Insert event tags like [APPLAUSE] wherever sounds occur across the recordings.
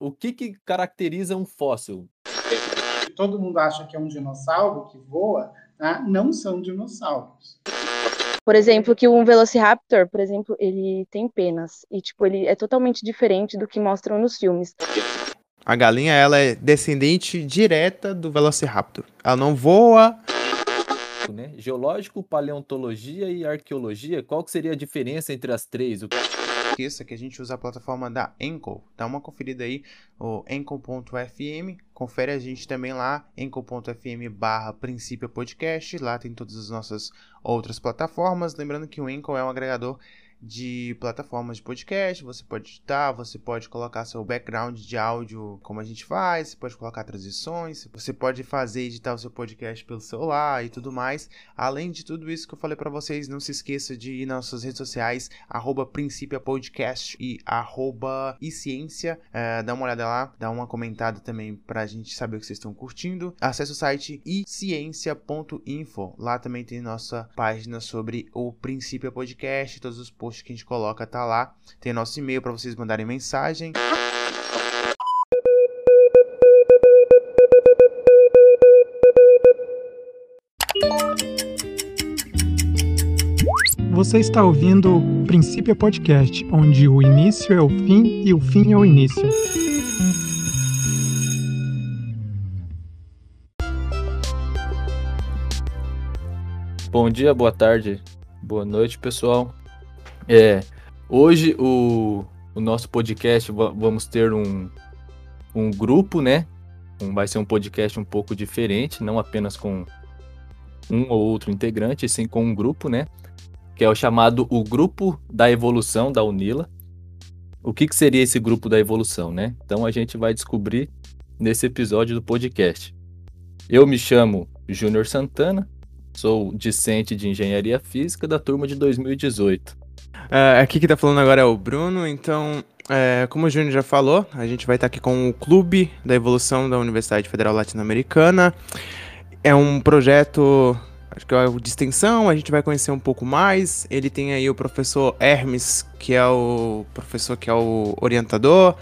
O que, que caracteriza um fóssil? Todo mundo acha que é um dinossauro que voa, né? não são dinossauros. Por exemplo, que um Velociraptor, por exemplo, ele tem penas e tipo ele é totalmente diferente do que mostram nos filmes. A galinha ela é descendente direta do Velociraptor. Ela não voa. Né? Geológico, paleontologia e arqueologia, qual que seria a diferença entre as três? O esqueça que a gente usa a plataforma da Enco. Dá uma conferida aí, o enco.fm. Confere a gente também lá, enco.fm barra princípio podcast. Lá tem todas as nossas outras plataformas. Lembrando que o Enco é um agregador de plataformas de podcast. Você pode editar, você pode colocar seu background de áudio como a gente faz, você pode colocar transições, você pode fazer editar o seu podcast pelo celular e tudo mais. Além de tudo isso que eu falei para vocês, não se esqueça de ir nas suas redes sociais, arroba Princípia Podcast e arroba. É, dá uma olhada lá, dá uma comentada também pra gente saber o que vocês estão curtindo. Acesse o site iciência.info. Lá também tem nossa página sobre o Princípio Podcast, todos os posts post que a gente coloca tá lá. Tem nosso e-mail para vocês mandarem mensagem. Você está ouvindo o Princípio Podcast, onde o início é o fim e o fim é o início. Bom dia, boa tarde, boa noite, pessoal. É, hoje o, o nosso podcast vamos ter um, um grupo, né? Um, vai ser um podcast um pouco diferente, não apenas com um ou outro integrante, sim com um grupo, né? Que é o chamado o Grupo da Evolução da Unila. O que, que seria esse grupo da evolução, né? Então a gente vai descobrir nesse episódio do podcast. Eu me chamo Júnior Santana, sou discente de Engenharia Física da turma de 2018. Uh, aqui que tá falando agora é o Bruno, então, é, como o Júnior já falou, a gente vai estar tá aqui com o Clube da Evolução da Universidade Federal Latino-Americana. É um projeto, acho que é de extensão, a gente vai conhecer um pouco mais. Ele tem aí o professor Hermes, que é o professor que é o orientador.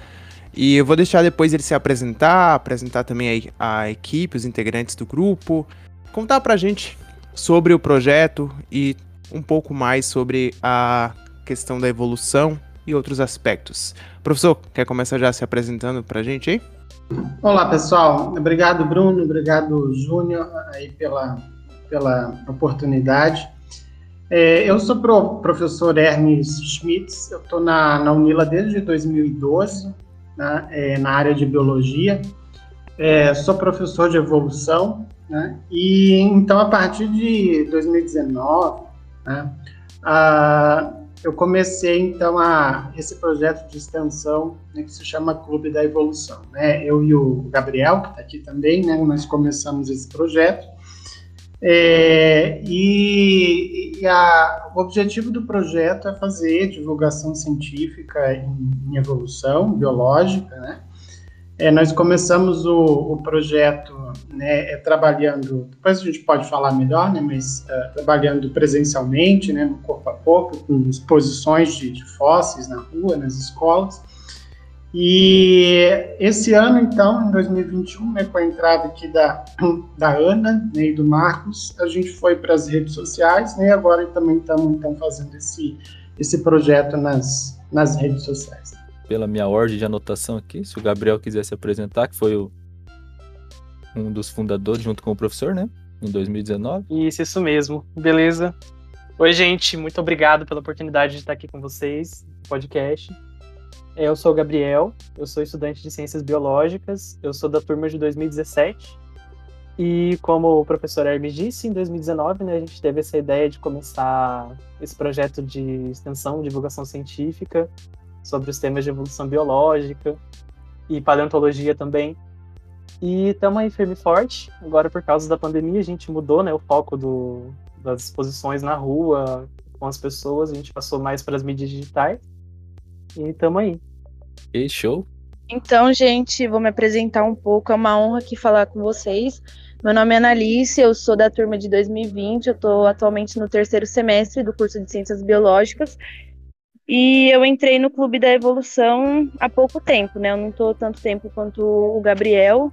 E eu vou deixar depois ele se apresentar, apresentar também a, a equipe, os integrantes do grupo, contar pra gente sobre o projeto e um pouco mais sobre a questão da evolução e outros aspectos. Professor, quer começar já se apresentando para a gente aí? Olá, pessoal. Obrigado, Bruno. Obrigado, Júnior, aí pela, pela oportunidade. É, eu sou pro, professor Hermes Schmitz, eu estou na, na Unila desde 2012, né, é, na área de biologia. É, sou professor de evolução, né, e então a partir de 2019, né, a, eu comecei então a esse projeto de extensão né, que se chama Clube da Evolução. Né? Eu e o Gabriel, que está aqui também, né, nós começamos esse projeto. É, e, e a, o objetivo do projeto é fazer divulgação científica em, em evolução biológica, né? É, nós começamos o, o projeto né, é, trabalhando, depois a gente pode falar melhor, né, mas uh, trabalhando presencialmente, né, no corpo a corpo, com exposições de, de fósseis na rua, nas escolas. E esse ano, então, em 2021, né, com a entrada aqui da, da Ana né, e do Marcos, a gente foi para as redes sociais né, e agora também estamos então, fazendo esse, esse projeto nas, nas redes sociais pela minha ordem de anotação aqui, se o Gabriel quiser se apresentar, que foi o, um dos fundadores junto com o professor, né? Em 2019. Isso, isso mesmo. Beleza. Oi, gente, muito obrigado pela oportunidade de estar aqui com vocês no podcast. Eu sou o Gabriel, eu sou estudante de Ciências Biológicas, eu sou da turma de 2017. E como o professor Hermes disse, em 2019 né, a gente teve essa ideia de começar esse projeto de extensão, divulgação científica, sobre os temas de evolução biológica e paleontologia também. E estamos aí firme e forte. Agora, por causa da pandemia, a gente mudou né, o foco do, das exposições na rua, com as pessoas, a gente passou mais para as mídias digitais. E estamos aí. E show! Então, gente, vou me apresentar um pouco. É uma honra aqui falar com vocês. Meu nome é Analice, eu sou da turma de 2020, eu estou atualmente no terceiro semestre do curso de Ciências Biológicas e eu entrei no Clube da Evolução há pouco tempo, né? Eu não estou tanto tempo quanto o Gabriel,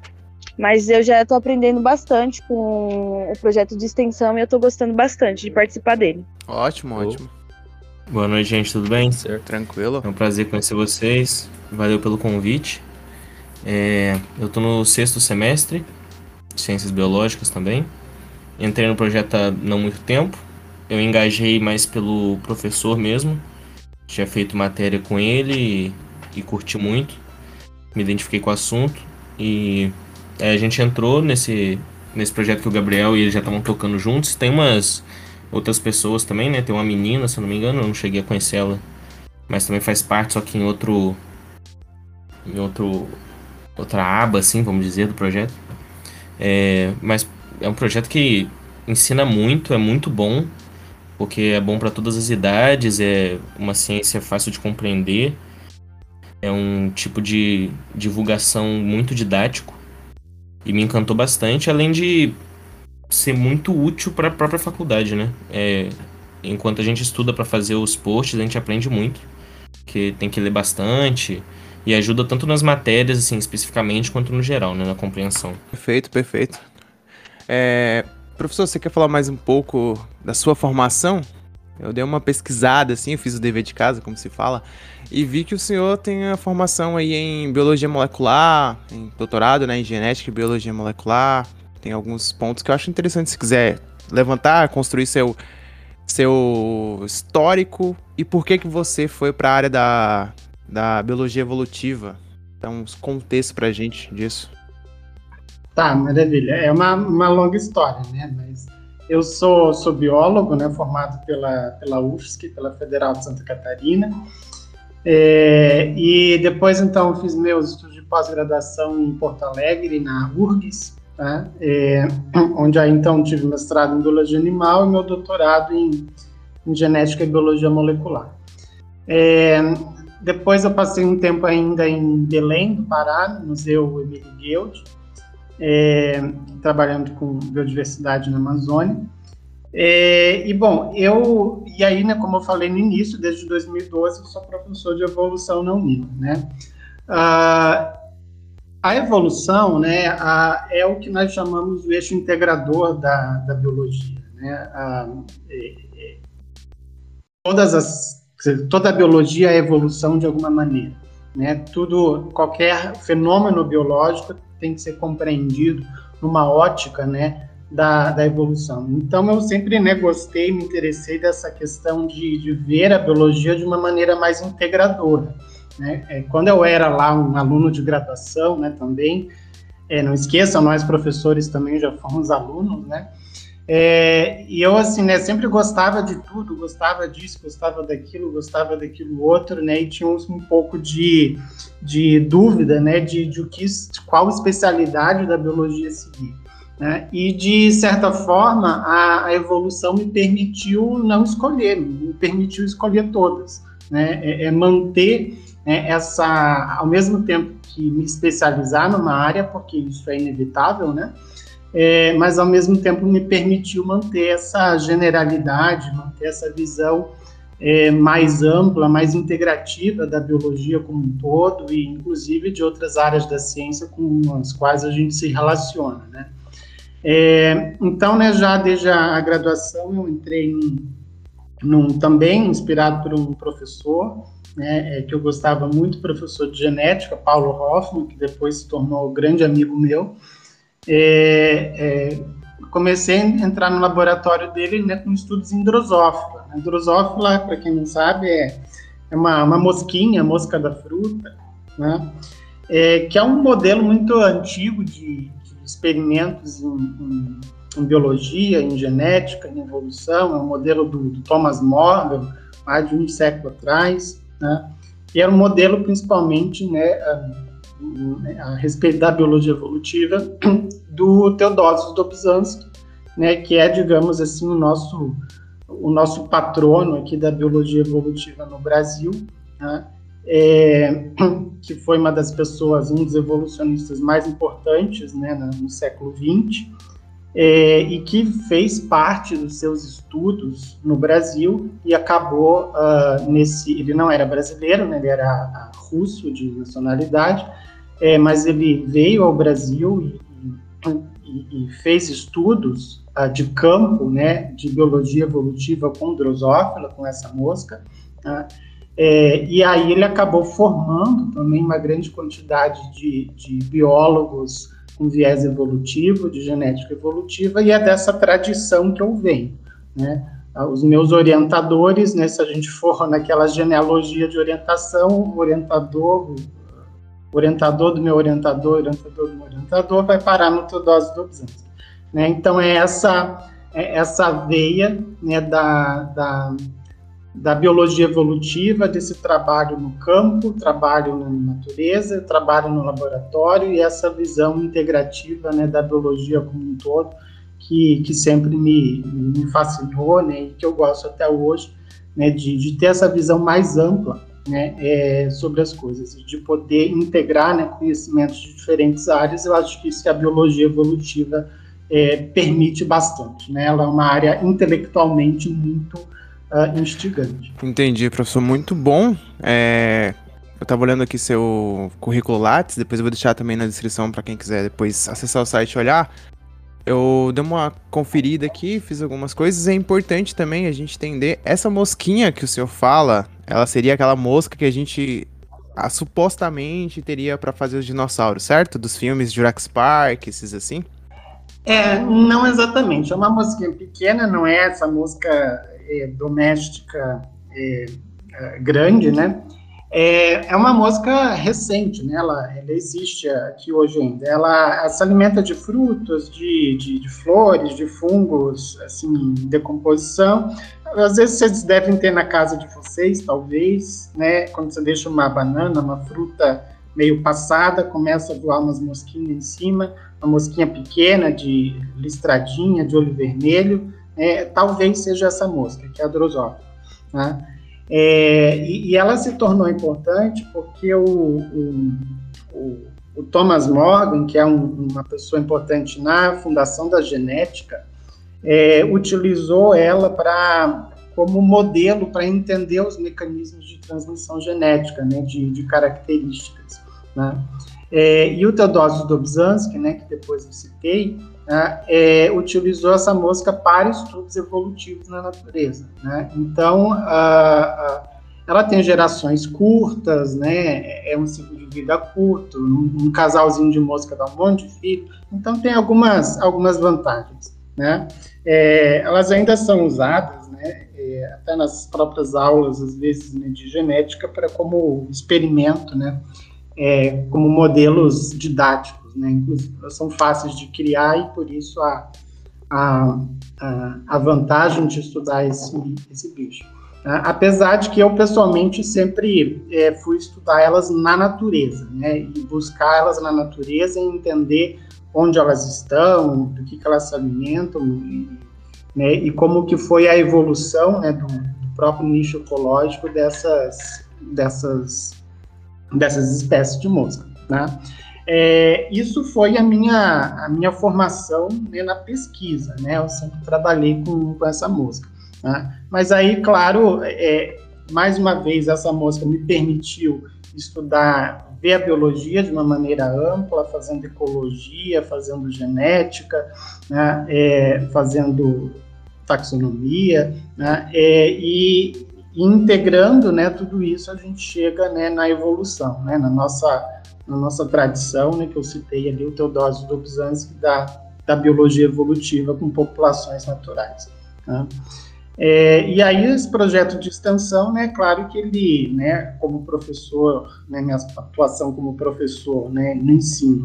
mas eu já estou aprendendo bastante com o projeto de extensão e eu estou gostando bastante de participar dele. Ótimo, ótimo. Boa noite, gente, tudo bem? Certo. Tranquilo. É um prazer conhecer vocês. Valeu pelo convite. É, eu estou no sexto semestre, Ciências Biológicas também. Entrei no projeto há não muito tempo. Eu engajei mais pelo professor mesmo. Tinha feito matéria com ele e, e curti muito. Me identifiquei com o assunto. E é, a gente entrou nesse, nesse projeto que o Gabriel e ele já estavam tocando juntos. Tem umas outras pessoas também, né? Tem uma menina, se eu não me engano, eu não cheguei a conhecer ela. Mas também faz parte, só que em outro. Em outro. Outra aba, assim, vamos dizer, do projeto. É, mas é um projeto que ensina muito, é muito bom, porque é bom para todas as idades, é uma ciência fácil de compreender, é um tipo de divulgação muito didático e me encantou bastante, além de ser muito útil para a própria faculdade, né? É, enquanto a gente estuda para fazer os posts, a gente aprende muito, que tem que ler bastante e ajuda tanto nas matérias, assim, especificamente, quanto no geral, né, na compreensão. Perfeito, perfeito. É, professor, você quer falar mais um pouco da sua formação? Eu dei uma pesquisada, assim, eu fiz o dever de casa, como se fala, e vi que o senhor tem a formação aí em biologia molecular, em doutorado né, em genética e biologia molecular. Tem alguns pontos que eu acho interessante se quiser levantar, construir seu, seu histórico e por que que você foi para a área da, da biologia evolutiva. Então, uns contextos para gente disso. Tá, maravilha. É uma, uma longa história, né? Mas eu sou, sou biólogo, né? Formado pela, pela UFSC, pela Federal de Santa Catarina. É, e depois, então, fiz meus estudos de pós-graduação em Porto Alegre, na URGS, tá? é, onde aí, então, tive mestrado em biologia animal e meu doutorado em, em genética e biologia molecular. É, depois eu passei um tempo ainda em Belém, do Pará, no Museu Emílio Guild, é, trabalhando com biodiversidade na Amazônia. É, e bom, eu e aí, né, como eu falei no início, desde 2012 eu sou professor de evolução na Unila, né? Ah, a evolução, né, a, é o que nós chamamos de eixo integrador da, da biologia, né? É, é, todas as toda a biologia é evolução de alguma maneira, né? Tudo, qualquer fenômeno biológico tem que ser compreendido numa ótica, né, da, da evolução. Então, eu sempre né, gostei, me interessei dessa questão de, de ver a biologia de uma maneira mais integradora. Né? É, quando eu era lá um aluno de graduação, né, também, é, não esqueçam, nós professores também já fomos alunos, né? É, e eu, assim, né, sempre gostava de tudo, gostava disso, gostava daquilo, gostava daquilo outro, né, e tinha um pouco de, de dúvida, né, de, de, que, qual especialidade da biologia seguir. Né, e, de certa forma, a, a, evolução me permitiu não escolher, me permitiu escolher todas, né, é, é manter né, essa, ao mesmo tempo que me especializar numa área, porque isso é inevitável, né, é, mas ao mesmo tempo me permitiu manter essa generalidade, manter essa visão é, mais ampla, mais integrativa da biologia como um todo e inclusive de outras áreas da ciência com as quais a gente se relaciona, né? É, então, né, já desde a, graduação eu entrei num, também inspirado por um professor, né, é, que eu gostava muito, professor de genética, Paulo Hoffman, que depois se tornou grande amigo meu, é, é, comecei a entrar no laboratório dele né, com estudos em drosófila. A drosófila, para quem não sabe, é, é uma, uma mosquinha, mosca da fruta, né, é, que é um modelo muito antigo de, de experimentos em, em, em, biologia, em genética, em evolução, é um modelo do, do Thomas Morgan, mais de um século atrás, né, e era um modelo principalmente né, a respeito da biologia evolutiva do Teodosius Dobzhansky, né, que é, digamos assim, o nosso o nosso patrono aqui da biologia evolutiva no Brasil, né, é, [CLEARS THROAT] que foi uma das pessoas, um dos evolucionistas mais importantes né, no século XX, é, e que fez parte dos seus estudos no Brasil e acabou uh, nesse. Ele não era brasileiro, né, ele era russo de nacionalidade, é, mas ele veio ao Brasil e, e, e fez estudos uh, de campo, né, de biologia evolutiva com drosófila, com essa mosca. Tá? É, e aí ele acabou formando também uma grande quantidade de, de biólogos com viés evolutivo, de genética evolutiva, e é dessa tradição que eu venho. Né? Os meus orientadores, né, se a gente for naquela genealogia de orientação, o orientador, orientador do meu orientador, orientador do meu orientador, vai parar no Teodósio Dobzhansky. Né? Então, é essa, é essa veia né, da, da da biologia evolutiva, desse trabalho no campo, trabalho na natureza, trabalho no laboratório e essa visão integrativa né, da biologia como um todo, que, que sempre me, me fascinou né, e que eu gosto até hoje, né, de, de ter essa visão mais ampla né, é, sobre as coisas, de poder integrar né, conhecimentos de diferentes áreas. Eu acho que isso que a biologia evolutiva é, permite bastante. Né? Ela é uma área intelectualmente muito uh, instigante. Entendi, professor, muito bom. É, eu estava olhando aqui seu currículo Lattes, depois eu vou deixar também na descrição para quem quiser depois acessar o site e olhar. Eu dei uma conferida aqui, fiz algumas coisas. É importante também a gente entender essa mosquinha que o senhor fala. Ela seria aquela mosca que a gente a, supostamente teria para fazer os dinossauros, certo? Dos filmes Jurassic Park, esses assim. É, não exatamente. É uma mosquinha pequena, não é essa mosca é, doméstica é, grande, né? É, é uma mosca recente, né? Ela, ela existe aqui hoje ainda. Ela, ela se alimenta de frutos, de, de, de, flores, de fungos, assim, decomposição. Às vezes vocês devem ter na casa de vocês, talvez, né? Quando você deixa uma banana, uma fruta meio passada, começa a voar umas mosquinhas em cima, uma mosquinha pequena de listradinha, de olho vermelho, é, talvez seja essa mosca, que é a drosófila. Né? É, e, e, ela se tornou importante porque o, o, o, o Thomas Morgan, que é um, uma pessoa importante na fundação da genética, é, utilizou ela para como modelo para entender os mecanismos de transmissão genética, né, de, de características. Né? É, e o Teodósio Dobzhansky, né, que depois eu citei, né, é, utilizou essa mosca para estudos evolutivos na natureza. Né? Então, a, a, ela tem gerações curtas, né? é um ciclo de vida curto, um, um, casalzinho de mosca dá um monte de filho, então tem algumas, algumas vantagens. Né? É, elas ainda são usadas, né, é, até nas próprias aulas, às vezes, né, de genética, para como experimento, né, é, como modelos didáticos né? Inclusive, são fáceis de criar e por isso a, a, a, vantagem de estudar esse, esse bicho. Né? Apesar de que eu pessoalmente sempre é, fui estudar elas na natureza, né? E buscar elas na natureza e entender onde elas estão, do que, que elas se alimentam, e, né? E como que foi a evolução, né? Do, do próprio nicho ecológico dessas dessas dessas espécies de mosca, né? É, isso foi a minha, a minha formação né, na pesquisa, né? Eu sempre trabalhei com, com essa mosca. Né? Mas aí, claro, é, mais uma vez, essa mosca me permitiu estudar, ver a biologia de uma maneira ampla, fazendo ecologia, fazendo genética, né? é, fazendo taxonomia, né? é, e integrando né, tudo isso, a gente chega né, na evolução, né, na nossa na nossa tradição, né, que eu citei ali, o Teodósio Dobzhansky, da, da biologia evolutiva com populações naturais. Tá? É, e aí esse projeto de extensão, né, claro que ele, né, como professor, né, minha atuação como professor, né, no ensino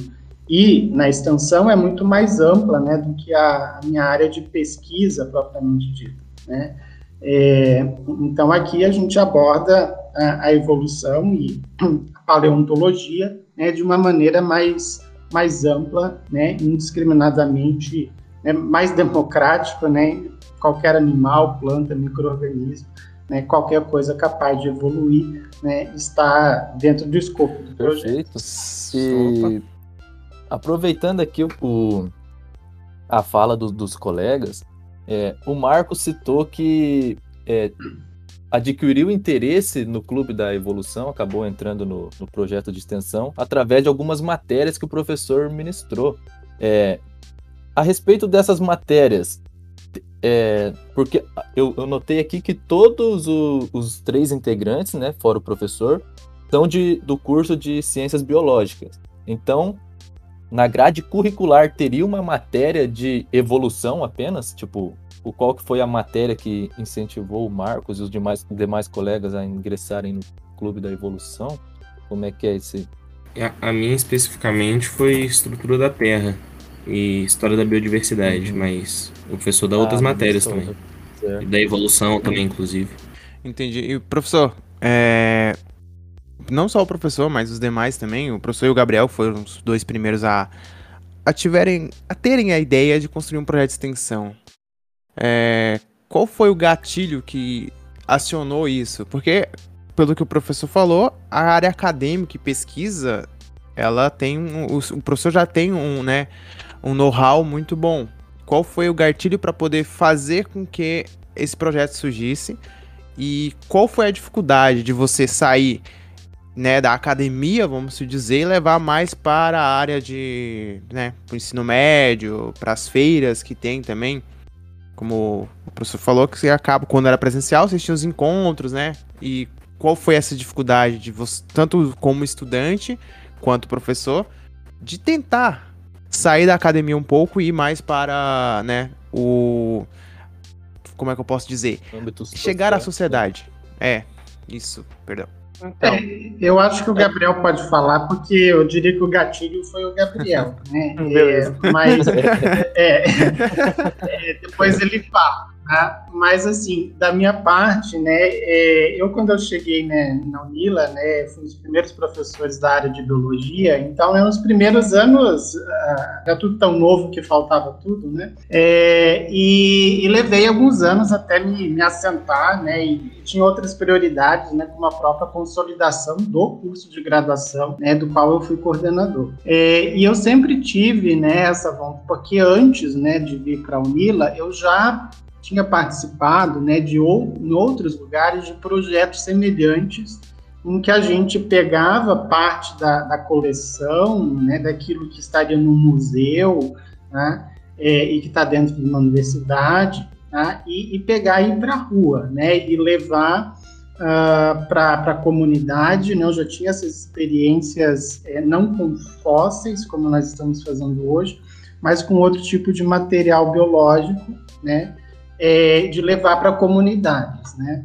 e na extensão é muito mais ampla, né, do que a, a minha área de pesquisa propriamente dita, né. É, então aqui a gente aborda a, a evolução e a paleontologia né, de uma maneira mais, mais ampla, né, indiscriminadamente, né, mais democrática, né, qualquer animal, planta, microorganismo, né, qualquer coisa capaz de evoluir, né, está dentro do escopo do projeto. Perfeito. E aproveitando aqui o, a fala do, dos colegas, é, o Marco citou que é, adquiriu interesse no Clube da Evolução, acabou entrando no, no, projeto de extensão, através de algumas matérias que o professor ministrou. É, a respeito dessas matérias, é, porque eu, eu, notei aqui que todos o, os três integrantes, né, fora o professor, são de, do curso de Ciências Biológicas. Então, na grade curricular teria uma matéria de evolução apenas? Tipo, o qual que foi a matéria que incentivou o Marcos e os demais, demais colegas a ingressarem no Clube da Evolução? Como é que é esse? A, a minha especificamente foi estrutura da Terra e história da biodiversidade, uhum. mas o professor dá ah, outras matérias também. Certo. Da evolução também, inclusive. Entendi. E professor, é, não só o professor, mas os demais também, o professor e o Gabriel foram os dois primeiros a, a, tiverem, a terem a ideia de construir um projeto de extensão. É, qual foi o gatilho que acionou isso? Porque, pelo que o professor falou, a área acadêmica e pesquisa, ela tem um, o, professor já tem um, né, um know-how muito bom. Qual foi o gatilho para poder fazer com que esse projeto surgisse? E qual foi a dificuldade de você sair né, da academia, vamos dizer, e levar mais para a área de, né, ensino médio, para as feiras que tem também. Como o professor falou, que você acaba, quando era presencial, vocês tinham os encontros, né? E qual foi essa dificuldade de você, tanto como estudante quanto professor, de tentar sair da academia um pouco e ir mais para, né, o como é que eu posso dizer? Chegar à sociedade. É, isso, perdão. Então. É, eu acho que o Gabriel pode falar, porque eu diria que o gatilho foi o Gabriel, né? É, mas é, [LAUGHS] é, é, depois ele fala. Tá? Mas, assim, da minha parte, né, é, eu quando eu cheguei né, na Unila, né, fui um dos primeiros professores da área de biologia, então é uns primeiros anos, uh, era tudo tão novo que faltava tudo, né, é, e, e, levei alguns anos até me, me assentar, né, e tinha outras prioridades, né, como a própria consolidação do curso de graduação, né, do qual eu fui coordenador. É, e eu sempre tive, né, essa vontade, porque antes, né, de vir para a Unila, eu já tinha participado né, de ou, em outros lugares de projetos semelhantes em que a gente pegava parte da, da coleção, né, daquilo que estaria no museu, né, é, e que está dentro de uma universidade, né, e, e, pegar e ir para a rua, né, e levar uh, ah, para a comunidade. Né, eu já tinha essas experiências, é, não com fósseis, como nós estamos fazendo hoje, mas com outro tipo de material biológico, né, é, de levar para comunidades, né?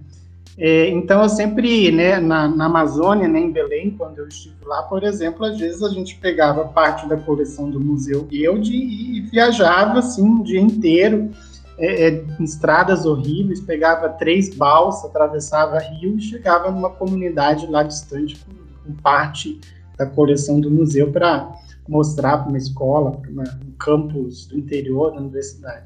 É, então, eu sempre, né, na, na, Amazônia, né, em Belém, quando eu estive lá, por exemplo, às vezes a gente pegava parte da coleção do Museu Guild e, e viajava, assim, um dia inteiro, é, é, em estradas horríveis, pegava três balsas, atravessava rio e chegava numa comunidade lá distante com, com parte da coleção do museu para mostrar para uma escola, para um campus do interior da universidade.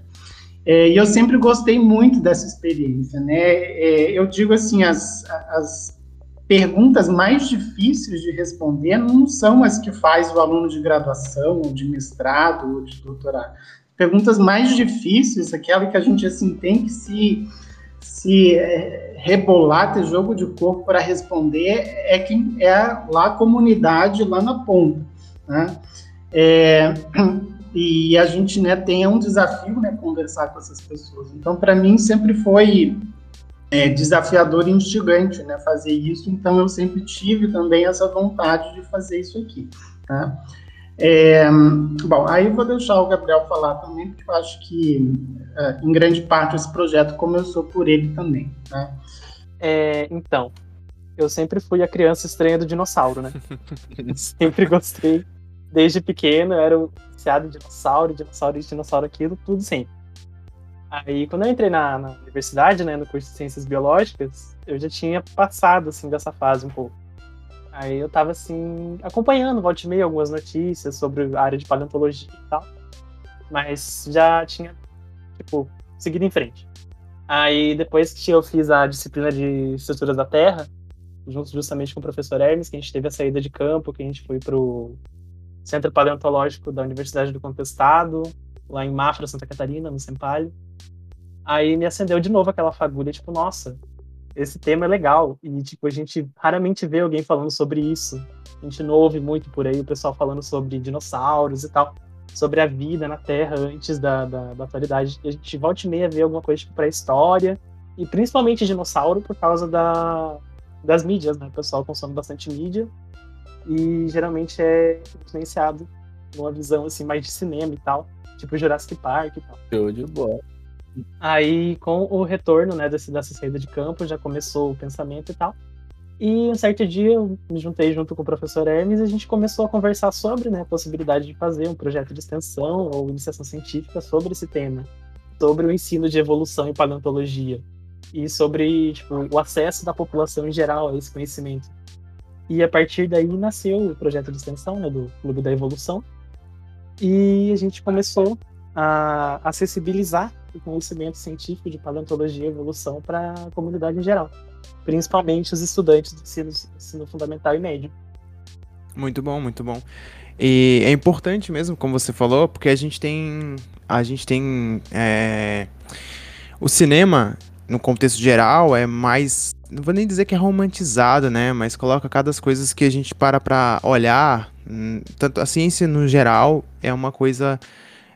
É, e eu sempre gostei muito dessa experiência, né? É, eu digo assim, as, as perguntas mais difíceis de responder não são as que faz o aluno de graduação, ou de mestrado, ou de doutorado. Perguntas mais difíceis, aquela que a gente assim tem que se se é, rebolar, ter jogo de corpo para responder, é quem é lá a comunidade lá na ponta, né? É, e a gente né, tem um desafio né, conversar com essas pessoas. Então, para mim, sempre foi é, desafiador e instigante né, fazer isso, então eu sempre tive também essa vontade de fazer isso aqui. Tá? É, bom, aí eu vou deixar o Gabriel falar também, porque eu acho que, é, em grande parte, esse projeto começou por ele também. Tá? É, então, eu sempre fui a criança estranha do dinossauro, né? [LAUGHS] sempre gostei desde pequeno, era viciado em dinossauro, dinossauro isso, dinossauro aquilo, tudo sempre. Aí, quando eu entrei na, na, universidade, né, no curso de Ciências Biológicas, eu já tinha passado, assim, dessa fase um pouco. Aí eu tava, assim, acompanhando, volta e meia, algumas notícias sobre a área de paleontologia e tal. Mas já tinha, tipo, seguido em frente. Aí, depois que eu fiz a disciplina de Estruturas da Terra, junto justamente com o professor Hermes, que a gente teve a saída de campo, que a gente foi pro Centro Paleontológico da Universidade do Contestado, lá em Mafra, Santa Catarina, no Sempalho. Aí me acendeu de novo aquela fagulha, tipo, nossa, esse tema é legal. E, tipo, a gente raramente vê alguém falando sobre isso. A gente não ouve muito por aí o pessoal falando sobre dinossauros e tal, sobre a vida na Terra antes da, da, da atualidade. E a gente volta e meia ver alguma coisa tipo pré-história, e principalmente dinossauro por causa da, das mídias, né? O pessoal consome bastante mídia e geralmente é influenciado numa visão assim mais de cinema e tal, tipo Jurassic Park e tal. Show de bola. Aí, com o retorno né, desse, dessa saída de campo, já começou o pensamento e tal. E um certo dia eu me juntei junto com o professor Hermes e a gente começou a conversar sobre né, a possibilidade de fazer um projeto de extensão ou iniciação científica sobre esse tema, sobre o ensino de evolução e paleontologia e sobre tipo, o acesso da população em geral a esse conhecimento. E a partir daí nasceu o projeto de extensão né, do Clube da Evolução e a gente começou a acessibilizar o conhecimento científico de paleontologia e evolução para a comunidade em geral, principalmente os estudantes do ensino, ensino fundamental e médio. Muito bom, muito bom. E é importante mesmo, como você falou, porque a gente tem. A gente tem. É, o cinema, no contexto geral, é mais. Não vou nem dizer que é romantizado, né? Mas coloca cada das coisas que a gente para pra olhar. Hum, tanto a ciência no geral é uma coisa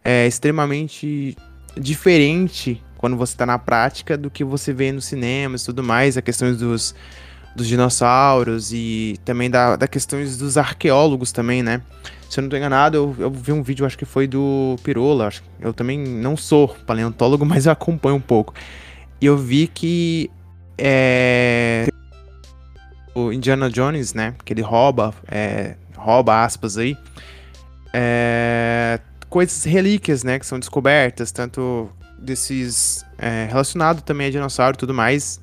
é, extremamente diferente quando você está na prática do que você vê no cinema e tudo mais, a questões dos, dos dinossauros e também da, da questões dos arqueólogos também, né? Se eu não estou enganado, eu, eu, vi um vídeo, acho que foi do Pirola, acho, eu também não sou paleontólogo, [LAUGHS] mas eu acompanho um pouco. E eu vi que é, o Indiana Jones, né, que ele rouba, é, rouba aspas aí, é, coisas, relíquias, né, que são descobertas, tanto desses é, relacionado também a dinossauro e tudo mais.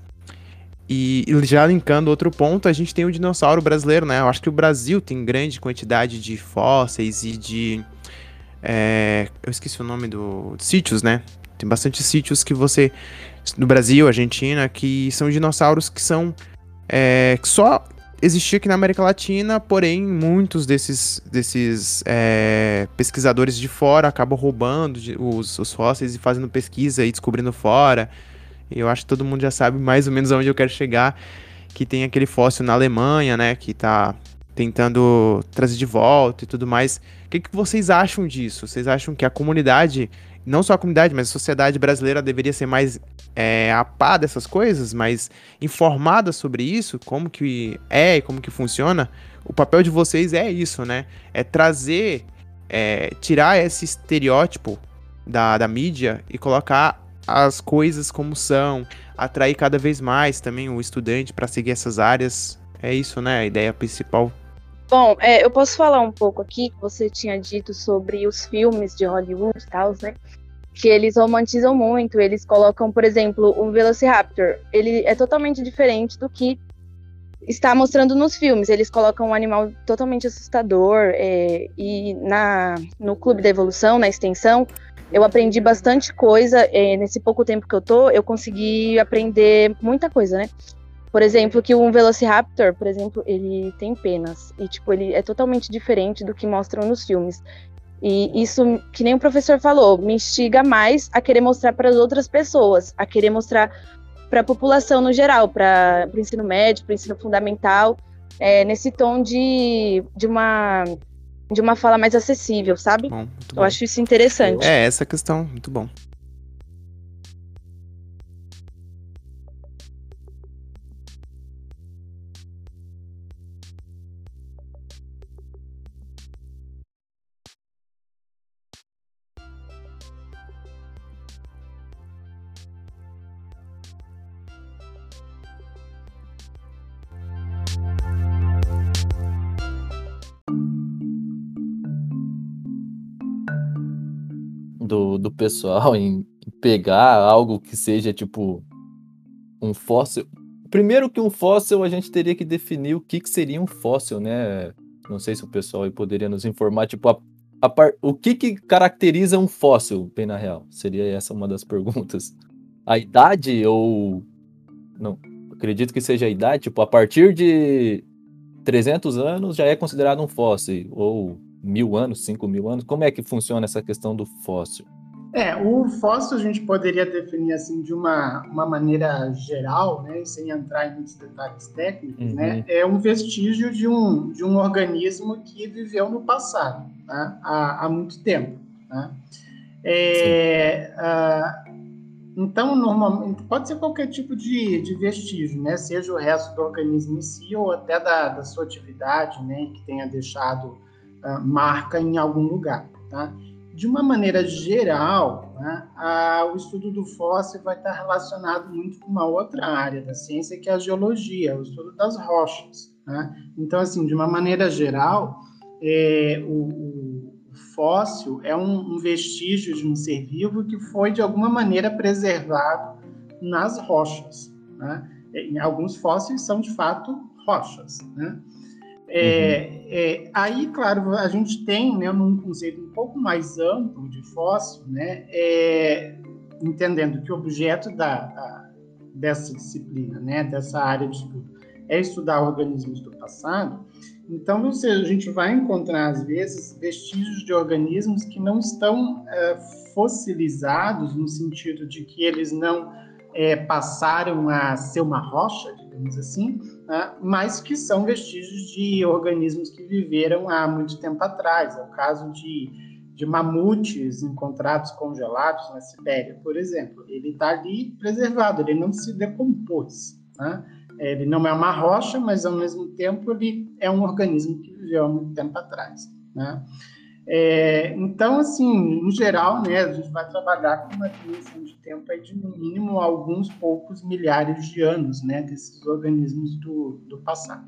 E, e, já linkando outro ponto, a gente tem o dinossauro brasileiro, né? Eu acho que o Brasil tem grande quantidade de fósseis e de. É, eu esqueci o nome do. sítios, né? Tem bastante sítios que você. No Brasil, Argentina, que são dinossauros que são. É, que só existia aqui na América Latina, porém muitos desses, desses é, pesquisadores de fora acabam roubando os, os, fósseis e fazendo pesquisa e descobrindo fora. Eu acho que todo mundo já sabe mais ou menos aonde eu quero chegar, que tem aquele fóssil na Alemanha, né, que está tentando trazer de volta e tudo mais. O que, que vocês acham disso? Vocês acham que a comunidade não só a comunidade, mas a sociedade brasileira deveria ser mais é, a par dessas coisas, mais informada sobre isso, como que é e como que funciona. O papel de vocês é isso, né? É trazer, é, tirar esse estereótipo da, da mídia e colocar as coisas como são, atrair cada vez mais também o estudante para seguir essas áreas. É isso, né? A ideia principal. Bom, é, eu posso falar um pouco aqui que você tinha dito sobre os filmes de Hollywood e tal, né? Que eles romantizam muito, eles colocam, por exemplo, um Velociraptor. Ele é totalmente diferente do que está mostrando nos filmes. Eles colocam um animal totalmente assustador. É, e na, no Clube da Evolução, na extensão, eu aprendi bastante coisa. É, nesse pouco tempo que eu tô, eu consegui aprender muita coisa, né? Por exemplo, que um Velociraptor, por exemplo, ele tem penas. E, tipo, ele é totalmente diferente do que mostram nos filmes. E isso, que nem o professor falou, me instiga mais a querer mostrar para as outras pessoas, a querer mostrar para a população no geral, para o ensino médio, para o ensino fundamental, é, nesse tom de, de uma de uma fala mais acessível, sabe? Bom, Eu acho isso interessante. É, essa questão, muito bom. Pessoal em pegar algo que seja tipo um fóssil. Primeiro que um fóssil a gente teria que definir o que, que seria um fóssil, né? Não sei se o pessoal aí poderia nos informar, tipo, a, a par... o que, que caracteriza um fóssil, bem na real? Seria essa uma das [LAUGHS] perguntas. A idade ou. Não, acredito que seja a idade, tipo, a partir de 300 anos já é considerado um fóssil, ou mil anos, cinco mil anos? Como é que funciona essa questão do fóssil? É, o fóssil a gente poderia definir assim de uma, uma maneira geral, né, sem entrar em muitos detalhes técnicos, né, uhum. né, é um vestígio de um, de um organismo que viveu no passado, né, há, há muito tempo. Né. É, uh, então, normalmente, pode ser qualquer tipo de, de vestígio, né, seja o resto do organismo em si ou até da, da sua atividade, né, que tenha deixado uh, marca em algum lugar, tá? De uma maneira geral, né, a, o estudo do fóssil vai estar relacionado muito com uma outra área da ciência, que é a geologia, o estudo das rochas. Né? Então, assim, de uma maneira geral, é, o, o, fóssil é um, um, vestígio de um ser vivo que foi, de alguma maneira, preservado nas rochas. Né? Alguns fósseis são, de fato, rochas. Né? É, uhum. é, aí, claro, a gente tem, né, num conceito um pouco mais amplo de fóssil, né, é, entendendo que o objeto da, da, dessa disciplina, né, dessa área de estudo, é estudar organismos do passado. Então, ou seja, a gente vai encontrar, às vezes, vestígios de organismos que não estão é, fossilizados, no sentido de que eles não é, passaram a ser uma rocha, digamos assim, né, mas que são vestígios de organismos que viveram há muito tempo atrás. É o caso de, de mamutes encontrados congelados na Sibéria, por exemplo. Ele está ali preservado, ele não se decompôs. Né? Ele não é uma rocha, mas ao mesmo tempo ele é um organismo que viveu há muito tempo atrás. Né? É, então, assim, em geral, né, a gente vai trabalhar com uma dimensão de tempo aí de no mínimo alguns poucos milhares de anos, né, desses organismos do, do passado.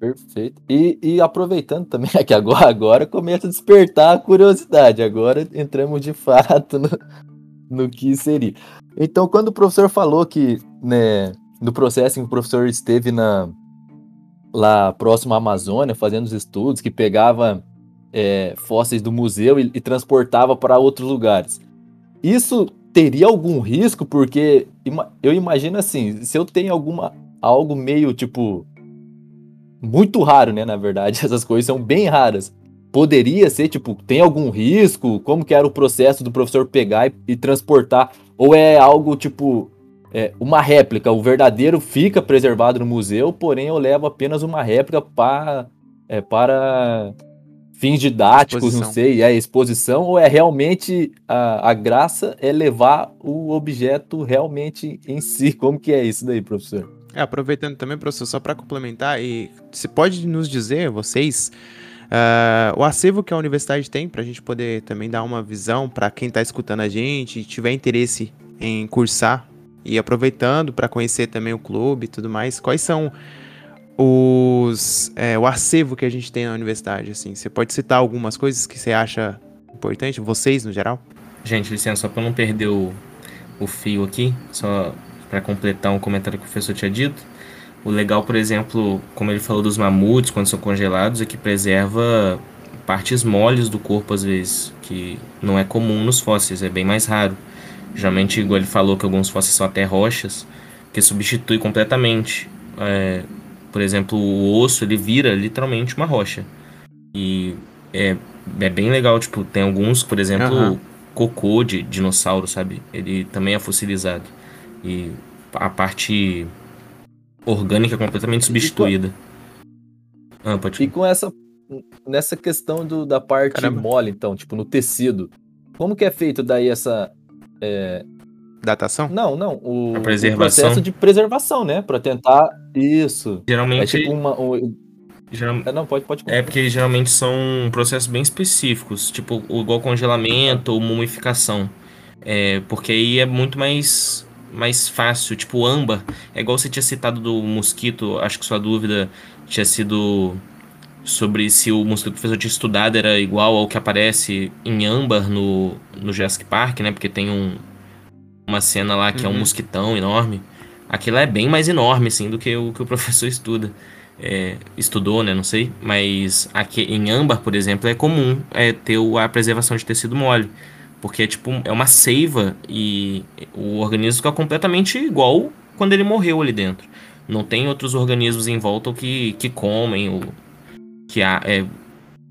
Perfeito. E, e aproveitando também que agora, agora começa a despertar a curiosidade. Agora entramos de fato no, no que seria. Então, quando o professor falou que, né, no processo em que o professor esteve na, lá próximo à Amazônia, fazendo os estudos, que pegava é, fósseis do museu e, e transportava para outros lugares. Isso teria algum risco? Porque eu imagino assim, se eu tenho alguma algo meio tipo muito raro, né, na verdade, [LAUGHS] essas coisas são bem raras. Poderia ser, tipo, tem algum risco? Como que era o processo do professor pegar e, e transportar? Ou é algo, tipo, é, uma réplica, o verdadeiro fica preservado no museu, porém eu levo apenas uma réplica pra, é, para fins didáticos, exposição. não sei, é exposição, ou é realmente a, a graça é levar o objeto realmente em si? Como que é isso daí, professor? É, aproveitando também, professor, só para complementar, e você pode nos dizer, vocês, uh, o acervo que a universidade tem, para a gente poder também dar uma visão para quem está escutando a gente e tiver interesse em cursar e aproveitando para conhecer também o clube e tudo mais, quais são os, é, o acervo que a gente tem na universidade, assim. Você pode citar algumas coisas que você acha importante, vocês no geral? Gente, licença, só para não perder o, o fio aqui, só para completar um comentário que o professor tinha dito. O legal, por exemplo, como ele falou dos mamutes quando são congelados, é que preserva partes moles do corpo às vezes, que não é comum nos fósseis, é bem mais raro. Geralmente, igual ele falou que alguns fósseis são até rochas, que substitui completamente é, por exemplo, o osso ele vira literalmente uma rocha. E é, é bem legal, tipo, tem alguns, por exemplo, uhum. cocô de dinossauro, sabe? Ele também é fossilizado. E a parte orgânica é completamente substituída. E com, ah, pode... e com essa nessa questão do, da parte Caramba. mole, então, tipo, no tecido, como que é feito daí essa é, Datação? Não, não. O, a preservação. o processo de preservação, né? Para tentar. Isso. Geralmente. É tipo uma. Geral... É, não, pode, pode. É porque geralmente são processos bem específicos, tipo igual congelamento ou mumificação. É, porque aí é muito mais, mais fácil. Tipo, âmbar. É igual você tinha citado do mosquito, acho que sua dúvida tinha sido sobre se o mosquito que o professor tinha estudado era igual ao que aparece em âmbar no, no Jurassic Park, né? Porque tem um, uma cena lá que uhum. é um uhum. mosquitão enorme. Aquilo é bem mais enorme, assim, do que o que o [LAUGHS] professor estuda. É, estudou, né? Não sei. Mas aqui em âmbar, por exemplo, é comum é, ter a preservação de tecido mole. Porque é tipo, é uma seiva e o organismo fica completamente igual quando ele morreu ali dentro. Não tem outros organismos em volta que, que comem, ou que, é,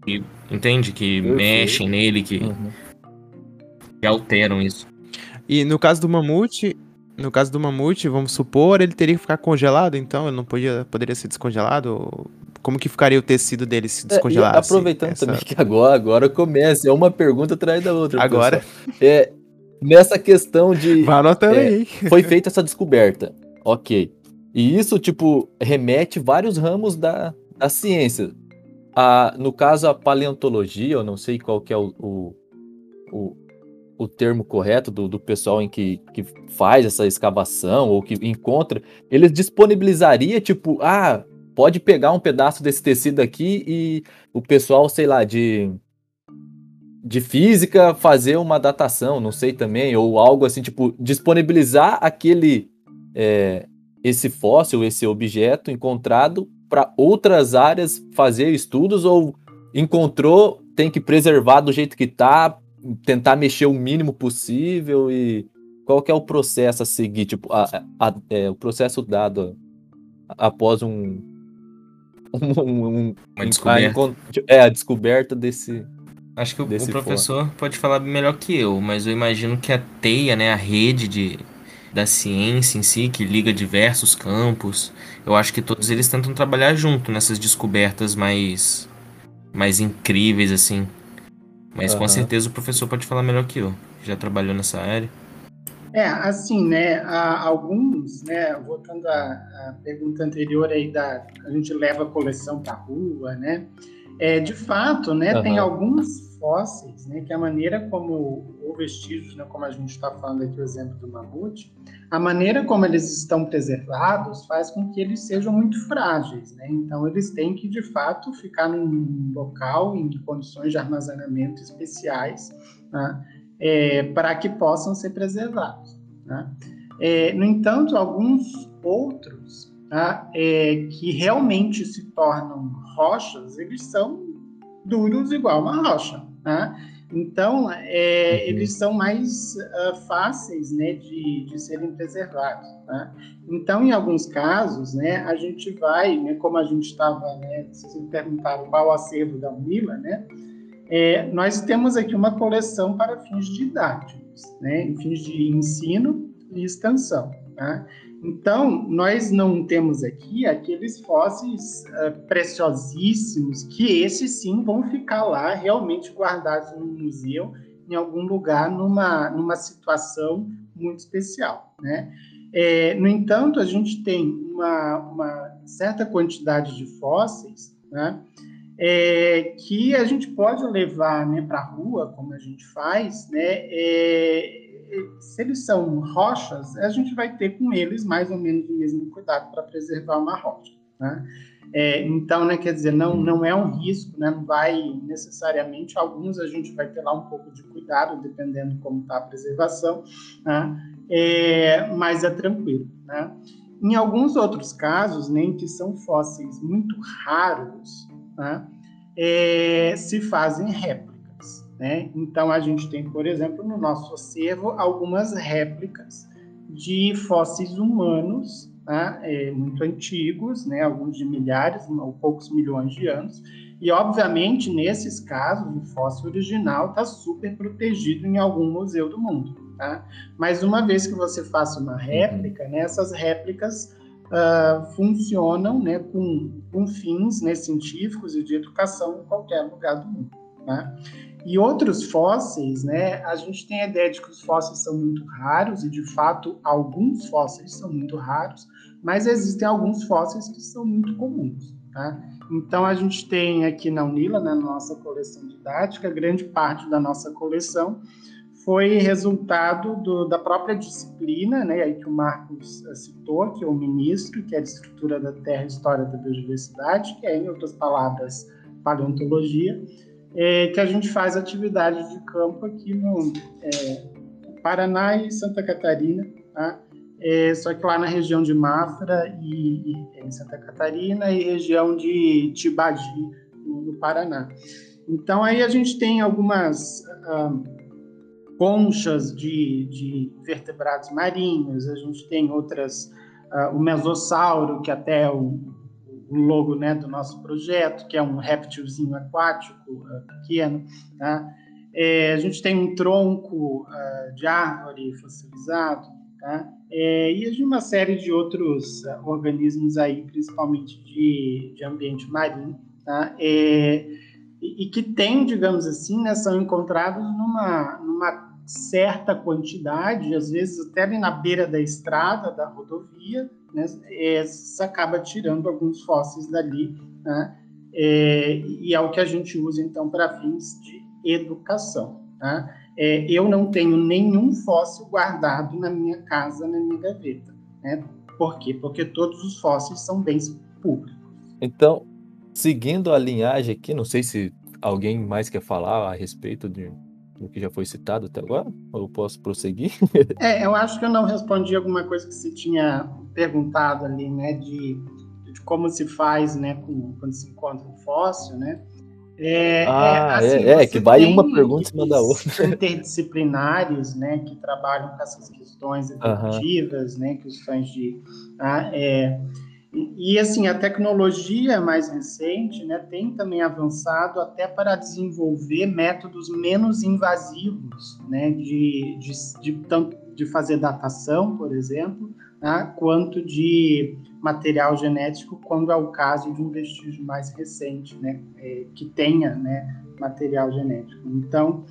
que entende? Que Perfeito. mexem nele, que. Uhum. que alteram isso. E no caso do mamute, no caso do mamute, vamos supor, ele teria que ficar congelado, então ele não podia, poderia ser descongelado? Como que ficaria o tecido dele se descongelasse? É, aproveitando essa... também que agora, agora começa, é uma pergunta atrás da outra. Agora? É, nessa questão de... [LAUGHS] Vai anotando é, aí. Foi feita essa descoberta, ok. E isso, tipo, remete vários ramos da, da ciência. A, no caso, a paleontologia, eu não sei qual que é o, o, o o termo correto do, do pessoal em que, que faz essa escavação ou que encontra, eles disponibilizaria, tipo, ah, pode pegar um pedaço desse tecido aqui e o pessoal, sei lá, de de física fazer uma datação, não sei também, ou algo assim, tipo, disponibilizar aquele é, esse fóssil, esse objeto encontrado para outras áreas fazer estudos ou encontrou, tem que preservar do jeito que está tentar mexer o mínimo possível e qual que é o processo a seguir, tipo, a, a, é, o processo dado após um, [LAUGHS] um, um uma descoberta. É, a descoberta desse Acho que o, o professor pode falar melhor que eu, mas eu imagino que a teia, né, a rede de, da ciência em si, que liga diversos campos, eu acho que todos eles tentam trabalhar junto nessas descobertas mais, mais incríveis, assim. Mas uhum. com certeza o professor pode falar melhor que eu, já trabalhou nessa área. É, assim, né, alguns, né, voltando à, pergunta anterior aí da, a gente leva a coleção para rua, né, é, de fato, né, uhum. tem alguns fósseis, né, que a maneira como, ou vestígios, né, como a gente está falando aqui o exemplo do mamute, a maneira como eles estão preservados faz com que eles sejam muito frágeis, né? Então eles têm que de fato ficar num local em condições de armazenamento especiais, né? é, para que possam ser preservados. Né? É, no entanto, alguns outros tá? é, que realmente se tornam rochas, eles são duros igual uma rocha. Né? Então, é, uhum. eles são mais uh, fáceis né, de, de serem preservados. Né? Então, em alguns casos, né, a gente vai, né, como a gente estava, né, vocês me perguntaram qual o acervo da Unila, né, é, nós temos aqui uma coleção para fins didáticos, né, fins de ensino e extensão. Tá? Então, nós não temos aqui aqueles fósseis uh, preciosíssimos, que esses sim vão ficar lá realmente guardados no museu, em algum lugar, numa, numa situação muito especial. Né? É, no entanto, a gente tem uma, uma certa quantidade de fósseis né, é, que a gente pode levar né, para a rua, como a gente faz, né, é, se eles são rochas, a gente vai ter com eles mais ou menos o mesmo cuidado para preservar uma rocha. Né? É, então, né, quer dizer, não, não é um risco, né, não vai necessariamente, alguns a gente vai ter lá um pouco de cuidado, dependendo como está a preservação, né, é, mas é tranquilo. Né? Em alguns outros casos, nem né, que são fósseis muito raros, né, é, se fazem réplicas. Né? Então, a gente tem, por exemplo, no nosso acervo, algumas réplicas de fósseis humanos né? é, muito antigos, né? alguns de milhares ou poucos milhões de anos. E, obviamente, nesses casos, o fóssil original está super protegido em algum museu do mundo. Tá? Mas, uma vez que você faça uma réplica, né? essas réplicas uh, funcionam né? com, com fins né? científicos e de educação em qualquer lugar do mundo. Tá? E outros fósseis, né, a gente tem a ideia de que os fósseis são muito raros, e de fato alguns fósseis são muito raros, mas existem alguns fósseis que são muito comuns. Tá? Então a gente tem aqui na Unila, né, na nossa coleção didática, grande parte da nossa coleção foi resultado do, da própria disciplina, né, aí que o Marcos eh, citou, que é o ministro, que é a estrutura da Terra História da Biodiversidade, que é, em outras palavras, paleontologia, é, que a gente faz atividade de campo aqui no é, Paraná e Santa Catarina, tá? É, só que lá na região de Mafra e, e, em Santa Catarina e região de Tibagi, no, no Paraná. Então aí a gente tem algumas ah, conchas de, de, vertebrados marinhos, a gente tem outras, ah, o mesossauro, que até é o o logo né, do nosso projeto, que é um réptilzinho aquático uh, pequeno. Tá? É, a gente tem um tronco uh, de árvore fossilizado, tá? É, e de uma série de outros uh, organismos aí, principalmente de, de ambiente marinho, tá? É, e, e, que tem, digamos assim, né, são encontrados numa, numa certa quantidade, às vezes até na beira da estrada, da rodovia, né, é, acaba tirando alguns fósseis dali, né, é, e é o que a gente usa, então, para fins de educação. Tá? É, eu não tenho nenhum fóssil guardado na minha casa, na minha gaveta. Né? Por quê? Porque todos os fósseis são bens públicos. Então, seguindo a linhagem aqui, não sei se alguém mais quer falar a respeito de, do que já foi citado até agora, ou eu posso prosseguir? é, eu acho que eu não respondi alguma coisa que você tinha perguntado ali, né, de, de como se faz, né, com, quando se encontra um fóssil, né? É, ah, é, assim, é, é que vai uma pergunta em cima da outra. [LAUGHS] Interdisciplinares, né, que trabalham com essas questões educativas, uhum. né, questões de... Ah, é, e, assim, a tecnologia mais recente né, tem também avançado até para desenvolver métodos menos invasivos, né, de, de, de, de fazer datação, por exemplo, né, quanto de material genético, quando é o caso de um vestígio mais recente, né, é, que tenha né, material genético. Então,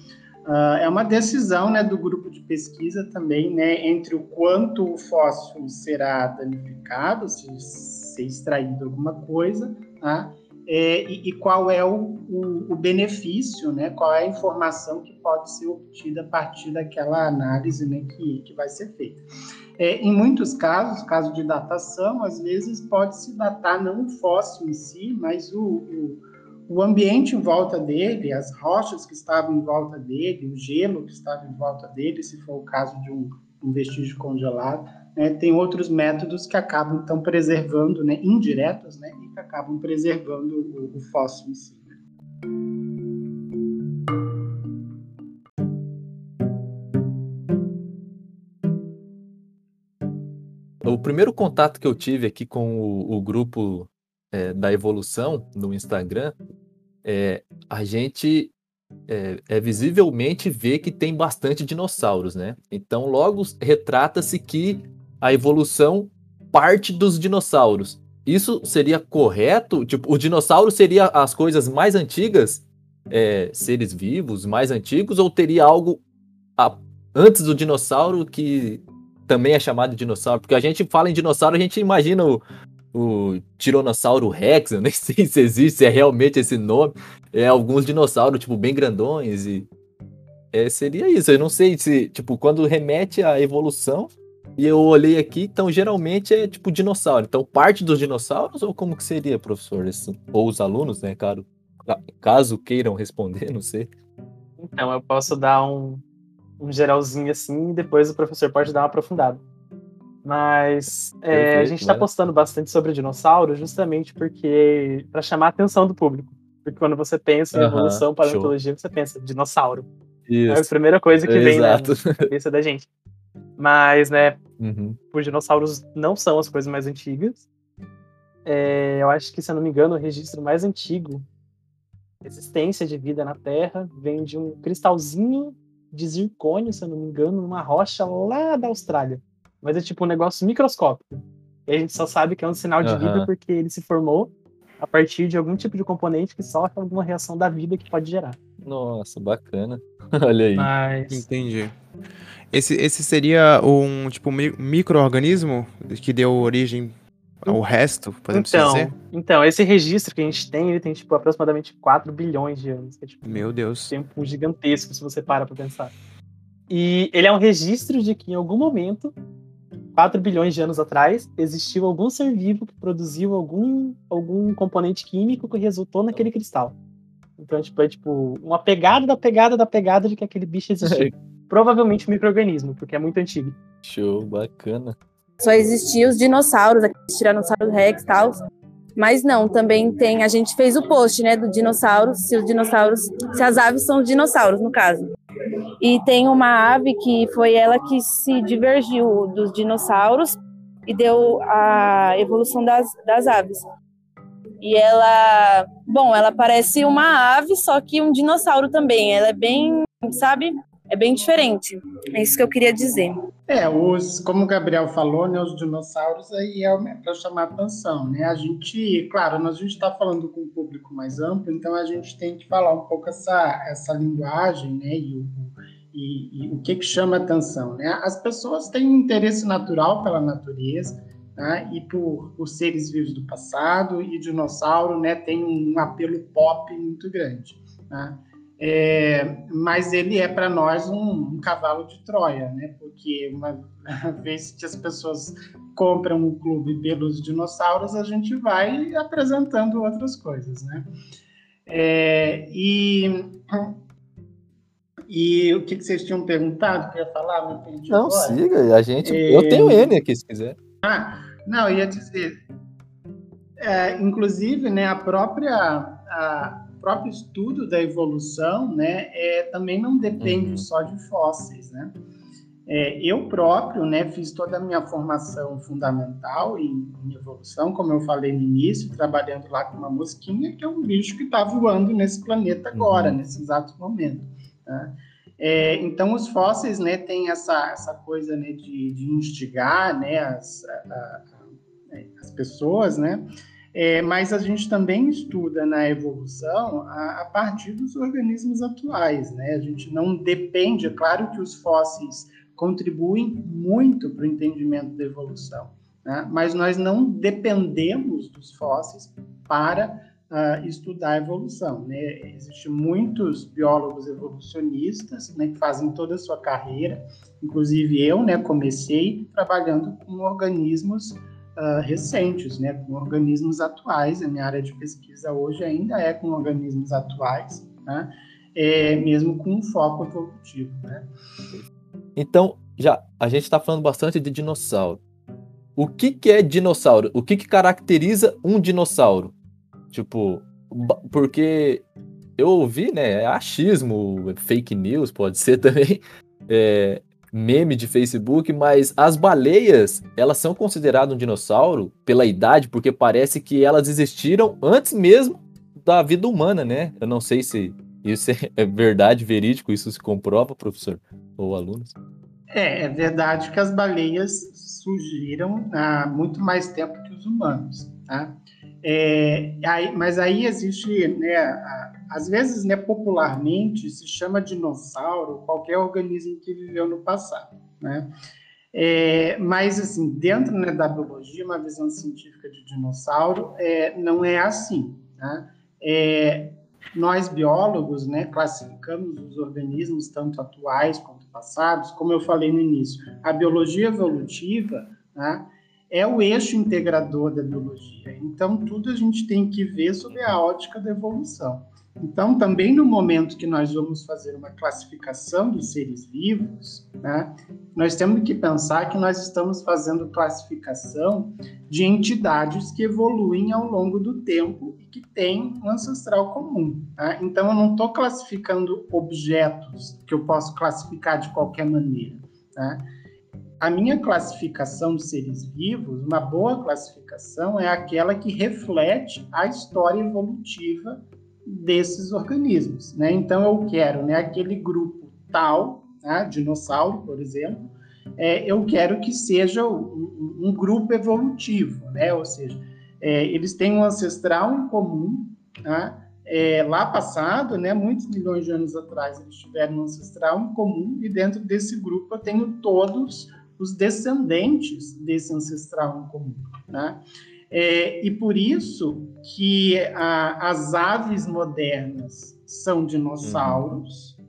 uh, é uma decisão né, do grupo de pesquisa também, né, entre o quanto o fóssil será danificado, se ser extraído alguma coisa, tá? é, e, e, qual é o, o, o, benefício, né? qual é a informação que pode ser obtida a partir daquela análise né, que, que vai ser feita. É, em muitos casos, caso de datação, às vezes pode-se datar não o fóssil em si, mas o, o, o, ambiente em volta dele, as rochas que estavam em volta dele, o gelo que estava em volta dele, se for o caso de um, um vestígio congelado. Né? Tem outros métodos que acabam, então, preservando, né, indiretos, né, e que acabam preservando o, o fóssil em si. O primeiro contato que eu tive aqui com o, o grupo é, da evolução no Instagram, é, a gente é, é, visivelmente vê que tem bastante dinossauros, né? Então, logo retrata-se que a evolução parte dos dinossauros. Isso seria correto? Tipo, o dinossauro seria as coisas mais antigas, é, seres vivos mais antigos, ou teria algo a, antes do dinossauro que também é chamado de dinossauro, porque a gente fala em dinossauro, a gente imagina o, o Tiranossauro Rex, eu [LAUGHS] nem sei se existe, se é realmente esse nome. É alguns dinossauros, tipo, bem grandões e. É, seria isso. Eu não sei se, tipo, quando remete à evolução, e eu olhei aqui, então geralmente é tipo dinossauro. Então, parte dos dinossauros, ou como que seria, professor? Ou os alunos, né, caro? Caso queiram responder, não sei. Então, eu posso dar um, um geralzinho assim e depois o professor pode dar uma aprofundada. Mas é, a gente está postando bastante sobre dinossauro justamente porque para chamar a atenção do público. Porque quando você pensa em evolução, paleontologia, você pensa dinossauro. Isso. É a primeira coisa que Exato. vem na cabeça da gente. Mas, né, uhum. os dinossauros não são as coisas mais antigas. É, eu acho que, se eu não me engano, o registro mais antigo existência de vida na Terra vem de um cristalzinho de zircônio, se eu não me engano, numa rocha lá da Austrália. Mas é tipo um negócio microscópico. E a gente só sabe que é um sinal de uhum. vida porque ele se formou a partir de algum tipo de componente que sofre alguma reação da vida que pode gerar. Nossa, bacana. [LAUGHS] Olha aí. Mas... Entendi. Esse, esse seria um tipo microorganismo que deu origem ao resto, podemos então, dizer? Então, esse registro que a gente tem, ele tem tipo aproximadamente 4 bilhões de anos. É, tipo, Meu Deus. Um tempo gigantesco, se você para pra pensar. E ele é um registro de que em algum momento 4 bilhões de anos atrás, existiu algum ser vivo que produziu algum, algum componente químico que resultou naquele cristal. Então, tipo, é tipo uma pegada da pegada da pegada de que aquele bicho [LAUGHS] existiu. Provavelmente um microorganismo, porque é muito antigo. Show, bacana. Só existiam os dinossauros, aqueles tiranossauros rex e tal. Mas não, também tem. A gente fez o post, né, do dinossauro, se os dinossauros, se as aves são dinossauros, no caso. E tem uma ave que foi ela que se divergiu dos dinossauros e deu a evolução das, das aves. E ela, bom, ela parece uma ave, só que um dinossauro também. Ela é bem, sabe? É bem diferente. É isso que eu queria dizer. É, os, como o Gabriel falou, né, os dinossauros aí é para chamar atenção, né? A gente, claro, nós, a gente está falando com um público mais amplo, então a gente tem que falar um pouco essa, essa linguagem, né? E o, e, e o que, que chama atenção, né? As pessoas têm um interesse natural pela natureza, né? e por, por seres vivos do passado, e dinossauro, né? Tem um apelo pop muito grande, né? É, mas ele é para nós um, um, cavalo de Troia, né? Porque uma [LAUGHS] vez que as pessoas compram um clube pelos dinossauros, a gente vai apresentando outras coisas, né? É, e, e o que, que, vocês tinham perguntado? Quer falar? Me entendi não, agora. siga. A gente, é, eu tenho N aqui, se quiser. Ah, não, ia dizer. É, inclusive, né, a própria a, próprio estudo da evolução, né, é, também não depende uhum. só de fósseis, né? É, eu próprio, né, fiz toda a minha formação fundamental em, em, evolução, como eu falei no início, trabalhando lá com uma mosquinha, que é um bicho que está voando nesse planeta agora, uhum. nesse exato momento. Tá? É, então, os fósseis, né, têm essa, essa coisa, né, de, de instigar, né, as, a, a, as pessoas, né, é, mas a gente também estuda na evolução a, a, partir dos organismos atuais, né? A gente não depende, é claro que os fósseis contribuem muito para o entendimento da evolução, né? mas nós não dependemos dos fósseis para uh, estudar a evolução, né? Existem muitos biólogos evolucionistas, né, que fazem toda a sua carreira, inclusive eu, né, comecei trabalhando com organismos uh, recentes, né, com organismos atuais. A minha área de pesquisa hoje ainda é com organismos atuais, né, é, mesmo com um foco evolutivo. Né. Então, já a gente está falando bastante de dinossauro. O que, que é dinossauro? O que, que caracteriza um dinossauro? Tipo, porque eu ouvi, né? É achismo, fake news, pode ser [LAUGHS] também. É, meme de Facebook, mas as baleias, elas são consideradas um dinossauro pela idade, porque parece que elas existiram antes mesmo da vida humana, né? Eu não sei se isso [LAUGHS] é verdade, verídico, isso se comprova, professor ou alunos. É, é verdade que as baleias surgiram há muito mais tempo que os humanos, tá? É, aí, mas aí existe, né, a, às vezes, né, popularmente, se chama dinossauro qualquer organismo que viveu no passado, né? É, mas, assim, dentro né, da biologia, uma visão científica de dinossauro, é, não é assim, né? É, nós, biólogos, né, classificamos os organismos, tanto atuais quanto passados, como eu falei no início, a biologia evolutiva, né, é o eixo integrador da biologia. Então, tudo a gente tem que ver sob a ótica da evolução. Então, também no momento que nós vamos fazer uma classificação dos seres vivos, né, nós temos que pensar que nós estamos fazendo classificação de entidades que evoluem ao longo do tempo e que têm um ancestral comum. Né? Então, eu não estou classificando objetos que eu posso classificar de qualquer maneira. Né? A minha classificação de seres vivos, uma boa classificação, é aquela que reflete a história evolutiva desses organismos, né? Então eu quero, né, aquele grupo tal, né, dinossauro, por exemplo, é, eu quero que seja um, um, grupo evolutivo, né? Ou seja, é, eles têm um ancestral em comum, né? É, lá passado, né, muitos milhões de anos atrás, eles tiveram um ancestral em comum e dentro desse grupo eu tenho todos os descendentes desse ancestral em comum, né? É, e por isso que a, as aves modernas são dinossauros, uhum.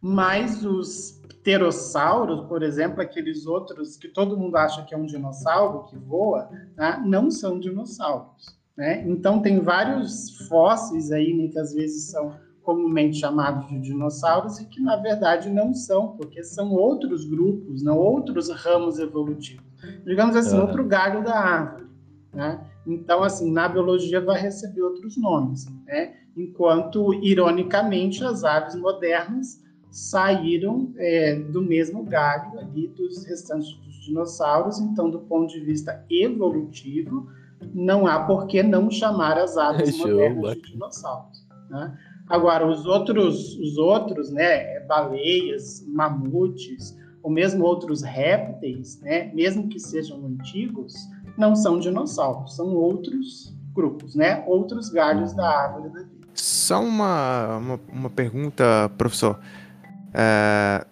mas os pterossauros, por exemplo, aqueles outros que todo mundo acha que é um dinossauro que voa, né, não são dinossauros. Né? Então tem vários fósseis aí né, que às vezes são comumente chamados de dinossauros e que na verdade não são, porque são outros grupos, não outros ramos evolutivos. Digamos assim, uhum. outro galho da árvore. Né? Então, assim, na biologia vai receber outros nomes, né? enquanto, ironicamente, as aves modernas saíram é, do mesmo galho ali dos restantes dos dinossauros, então, do ponto de vista evolutivo, não há por que não chamar as aves Show, modernas de dinossauros. Né? Agora, os outros, os outros, né, baleias, mamutes, ou mesmo outros répteis, né, mesmo que sejam antigos, não são dinossauros, são outros grupos, né, outros galhos da árvore da vida. Só uma, uma, uma pergunta, professor. É...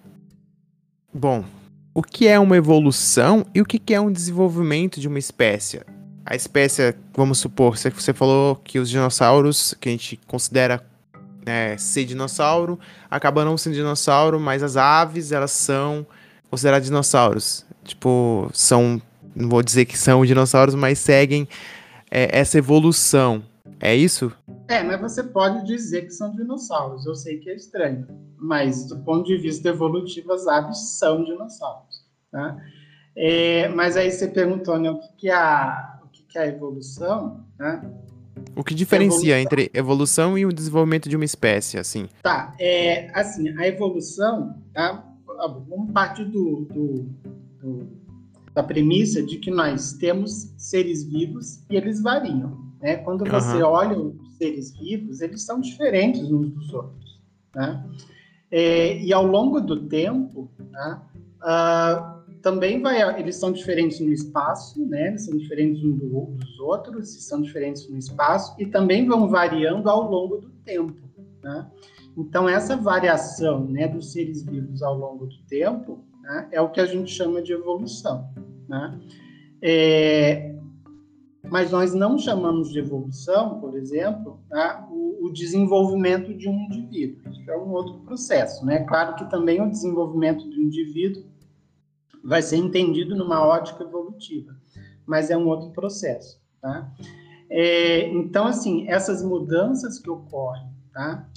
Bom, o que é uma evolução e o que é um desenvolvimento de uma espécie? A espécie, vamos supor, você falou que os dinossauros, que a gente considera né, ser dinossauro, acaba não sendo dinossauro, mas as aves, elas são consideradas dinossauros. Tipo, são, não vou dizer que são dinossauros, mas seguem é, essa evolução. É isso? É, mas você pode dizer que são dinossauros. Eu sei que é estranho, mas do ponto de vista evolutivo, as aves são dinossauros. Tá? É, mas aí você perguntou, né, o que, que, é, a, o que, que é a evolução? Né? O que diferencia evolução. entre evolução e o desenvolvimento de uma espécie, assim? Tá, é, assim, a evolução, tá? Vamos partir do, do, do, da premissa de que nós temos seres vivos e eles variam, né? Quando você uhum. olha os seres vivos, eles são diferentes uns dos outros, né? É, e ao longo do tempo, né, uh, também vai, eles são diferentes no espaço, né? Eles são diferentes uns dos outros, são diferentes no espaço e também vão variando ao longo do tempo, né? Então essa variação, né, dos seres vivos ao longo do tempo, né, é o que a gente chama de evolução, né? É, mas nós não chamamos de evolução, por exemplo, né, o, o, desenvolvimento de um indivíduo. Isso é um outro processo, né? Claro que também o desenvolvimento do indivíduo vai ser entendido numa ótica evolutiva, mas é um outro processo, tá? É, então, assim, essas mudanças que ocorrem, tá?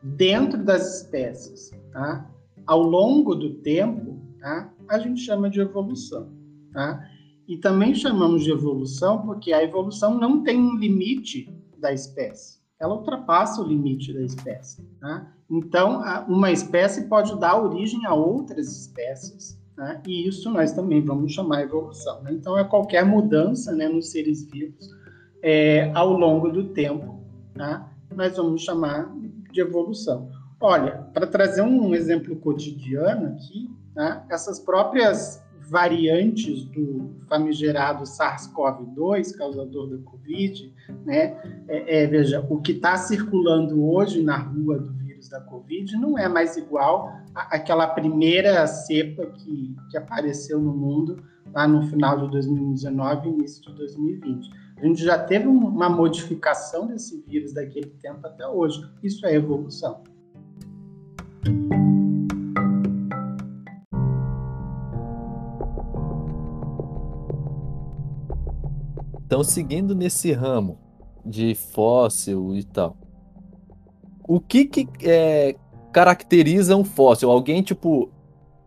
Dentro das espécies, tá? Ao longo do tempo, tá? A gente chama de evolução, tá? E também chamamos de evolução porque a evolução não tem um limite da espécie. Ela ultrapassa o limite da espécie. Tá? Então, uma espécie pode dar origem a outras espécies né? E isso nós também vamos chamar evolução. Né? Então, é qualquer mudança né, nos seres vivos é, ao longo do tempo, tá? nós vamos chamar de evolução. Olha, para trazer um exemplo cotidiano aqui, tá? essas próprias variantes do famigerado SARS-CoV-2, causador da Covid, né? É, é, veja, o que está circulando hoje na rua do vírus da Covid não é mais igual àquela primeira cepa que, que apareceu no mundo lá no final de 2019 início de 2020. A gente já teve uma modificação desse vírus daquele tempo até hoje. Isso é evolução. Então, seguindo nesse ramo de fóssil e tal, o que que é, caracteriza um fóssil? Alguém, tipo,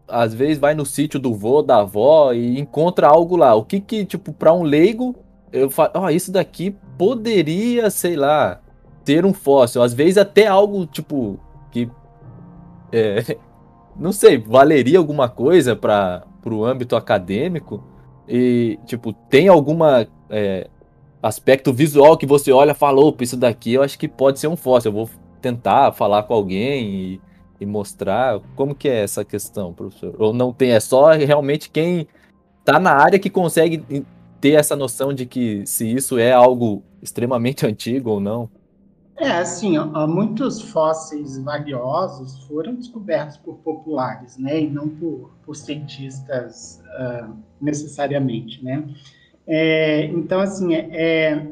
às vezes vai no sítio do vô, da avó e encontra algo lá. O que que, tipo, para um leigo, eu falo, ó, oh, isso daqui poderia, sei lá, ter um fóssil. Às vezes até algo, tipo, que, é, [LAUGHS] não sei, valeria alguma coisa para o âmbito acadêmico. E, tipo, tem alguma é, aspecto visual que você olha e fala, opa, isso daqui eu acho que pode ser um fóssil. Eu vou tentar falar com alguém e, e, mostrar? Como que é essa questão, professor? Ou não tem? É só realmente quem está na área que consegue ter essa noção de que se isso é algo extremamente [LAUGHS] antigo ou não? É, assim, ó, muitos fósseis valiosos foram descobertos por populares, né, e não por, por cientistas uh, necessariamente, né. É, então, assim, é, é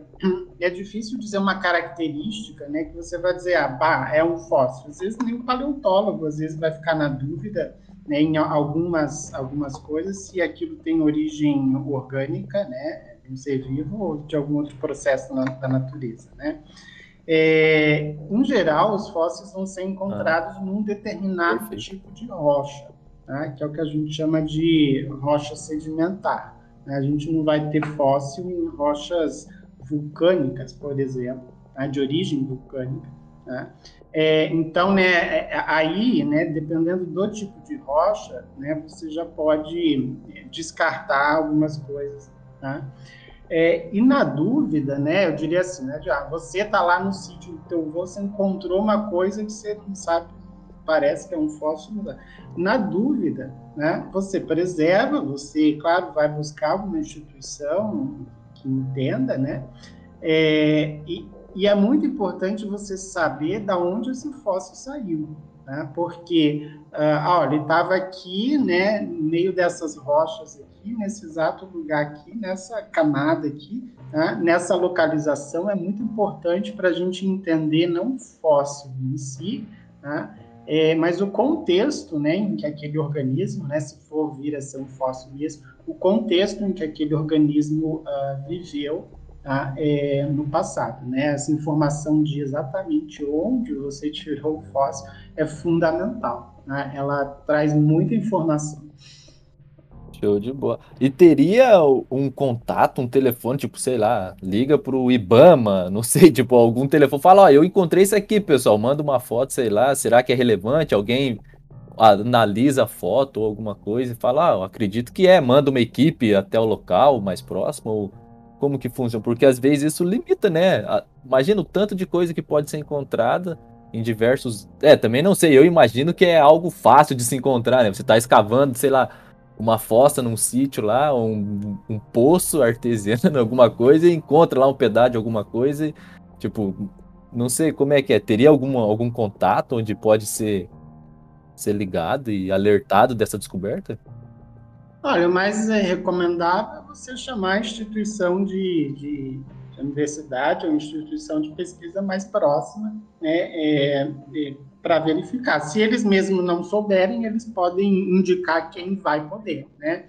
é difícil dizer uma característica, né, que você vai dizer, ah, bah, é um fóssil. Às vezes nem o paleontólogo, às vezes vai ficar na dúvida, né, em algumas, algumas coisas, se aquilo tem origem orgânica, né, de um ser vivo ou de algum outro processo na, da natureza, né. É, em geral, os fósseis vão ser encontrados ah, num determinado perfeito. tipo de rocha, tá, que é o que a gente chama de rocha sedimentar. Né? A gente não vai ter fóssil em rochas vulcânicas, por exemplo, tá? de origem vulcânica. Tá? É, então, né, é, aí, né, dependendo do tipo de rocha, né, você já pode descartar algumas coisas. Tá? É, e na dúvida, né, eu diria assim, né, já, você está lá no sítio do teu avô, você encontrou uma coisa que você não sabe, parece que é um fóssil. Na dúvida, né, você preserva, você, claro, vai buscar uma instituição que entenda, né, é, e, e é muito importante você saber da onde esse fóssil saiu, né? porque, ah, olha, ele estava aqui, né, no meio dessas rochas aqui, nesse exato lugar aqui, nessa camada aqui, né? nessa localização, é muito importante para a gente entender não o fóssil em si, né? É, mas o contexto né, em que aquele organismo, né, se for vir a ser um fóssil mesmo, o contexto em que aquele organismo uh, viveu tá? é, no passado. Né? Essa informação de exatamente onde você tirou o fóssil é fundamental. Né? Ela traz muita informação. Show de bola. E teria um contato, um telefone, tipo, sei lá, liga pro Ibama, [LAUGHS] não sei, tipo, algum telefone, fala, ó, eu encontrei isso aqui, pessoal, manda uma foto, sei lá, será que é relevante? Alguém analisa a foto ou alguma coisa e fala, ah, eu acredito que é, manda uma equipe até o local mais próximo, ou como que funciona, porque às vezes isso limita, né? Imagina o tanto de coisa que pode ser encontrada em diversos. É, também não sei, eu imagino que é algo fácil de se encontrar, né? Você tá escavando, sei lá, uma fossa num sítio lá, um, um poço artesiano, [LAUGHS] alguma coisa, e encontra lá um pedaço de alguma coisa, e, tipo, não sei como é que é. Teria alguma, algum contato onde pode ser, ser ligado e alertado dessa descoberta? Olha, o mais é, recomendável é você chamar a instituição de, de, de universidade ou instituição de pesquisa mais próxima, né, é, é, para verificar. Se eles mesmos não souberem, eles podem indicar quem vai poder, né?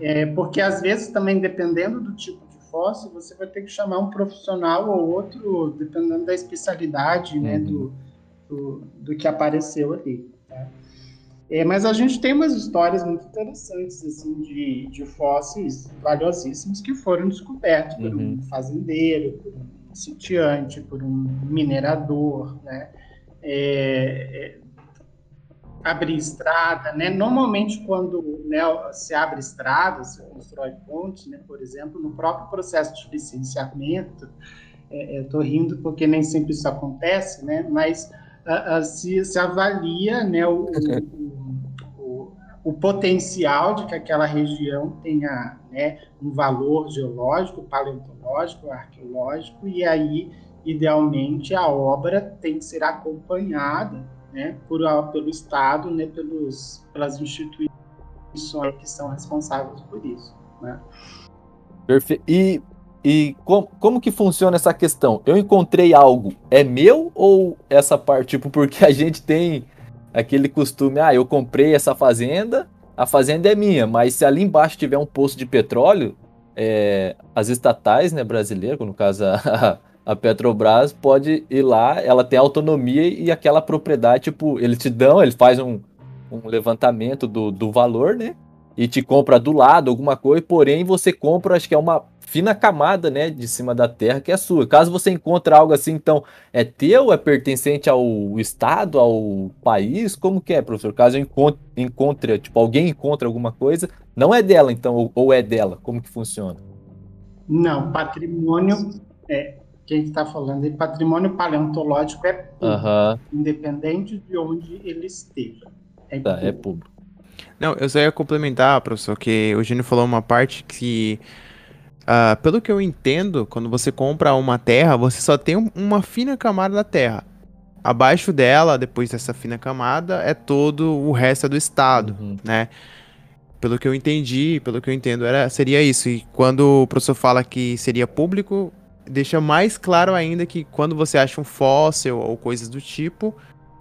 É, porque às vezes também dependendo do tipo de fóssil, você vai ter que chamar um profissional ou outro, dependendo da especialidade, uhum. né, do, do, do que apareceu ali. Tá? É, mas a gente tem umas histórias muito interessantes assim, de, de fósseis valiosíssimos que foram descobertos uhum. por um uhum. fazendeiro, por um sitiante, por um minerador, né? É, é, abrir estrada, né? Normalmente quando né, se abre estrada, se constrói pontes, né? Por exemplo, no próprio processo de licenciamento, é, estou rindo porque nem sempre isso acontece, né? Mas a, a, se, se avalia né, o, o potencial de que aquela região tenha né, um valor geológico, paleontológico, arqueológico, e aí, idealmente, a obra tem que ser acompanhada né, por, pelo Estado, né, pelos, pelas instituições que são responsáveis por isso. Né? Perfeito. E, e com, como que funciona essa questão? Eu encontrei algo, é meu ou essa parte, tipo, porque a gente tem aquele costume, ah, eu comprei essa fazenda, a fazenda é minha, mas se ali embaixo tiver um poço de petróleo, é, as estatais, né, brasileiras, no caso a, a, Petrobras, pode ir lá, ela tem autonomia e aquela propriedade, tipo, eles te dão, eles fazem um, um levantamento do, do valor, né, e te compra do lado alguma coisa, porém você compra, acho que é uma fina camada, né, de cima da terra que é sua. Caso você encontre algo assim, então, é teu, é pertencente ao estado, ao país? Como que é, professor? Caso eu encontre, encontre tipo, alguém encontre alguma coisa, não é dela, então, ou, ou é dela? Como que funciona? Não, patrimônio, é, quem está falando aí, patrimônio paleontológico é público, independente de onde ele esteja. É tá, é público. Não, eu só ia complementar, professor, que o Gênio falou uma parte que Uh, pelo que eu entendo, quando você compra uma terra, você só tem uma fina camada da terra. Abaixo dela, depois dessa fina camada, é todo o resto é do estado, uhum. né? Pelo que eu entendi, pelo que eu entendo, era, seria isso. E quando o professor fala que seria público, deixa mais claro ainda que quando você acha um fóssil ou coisas do tipo,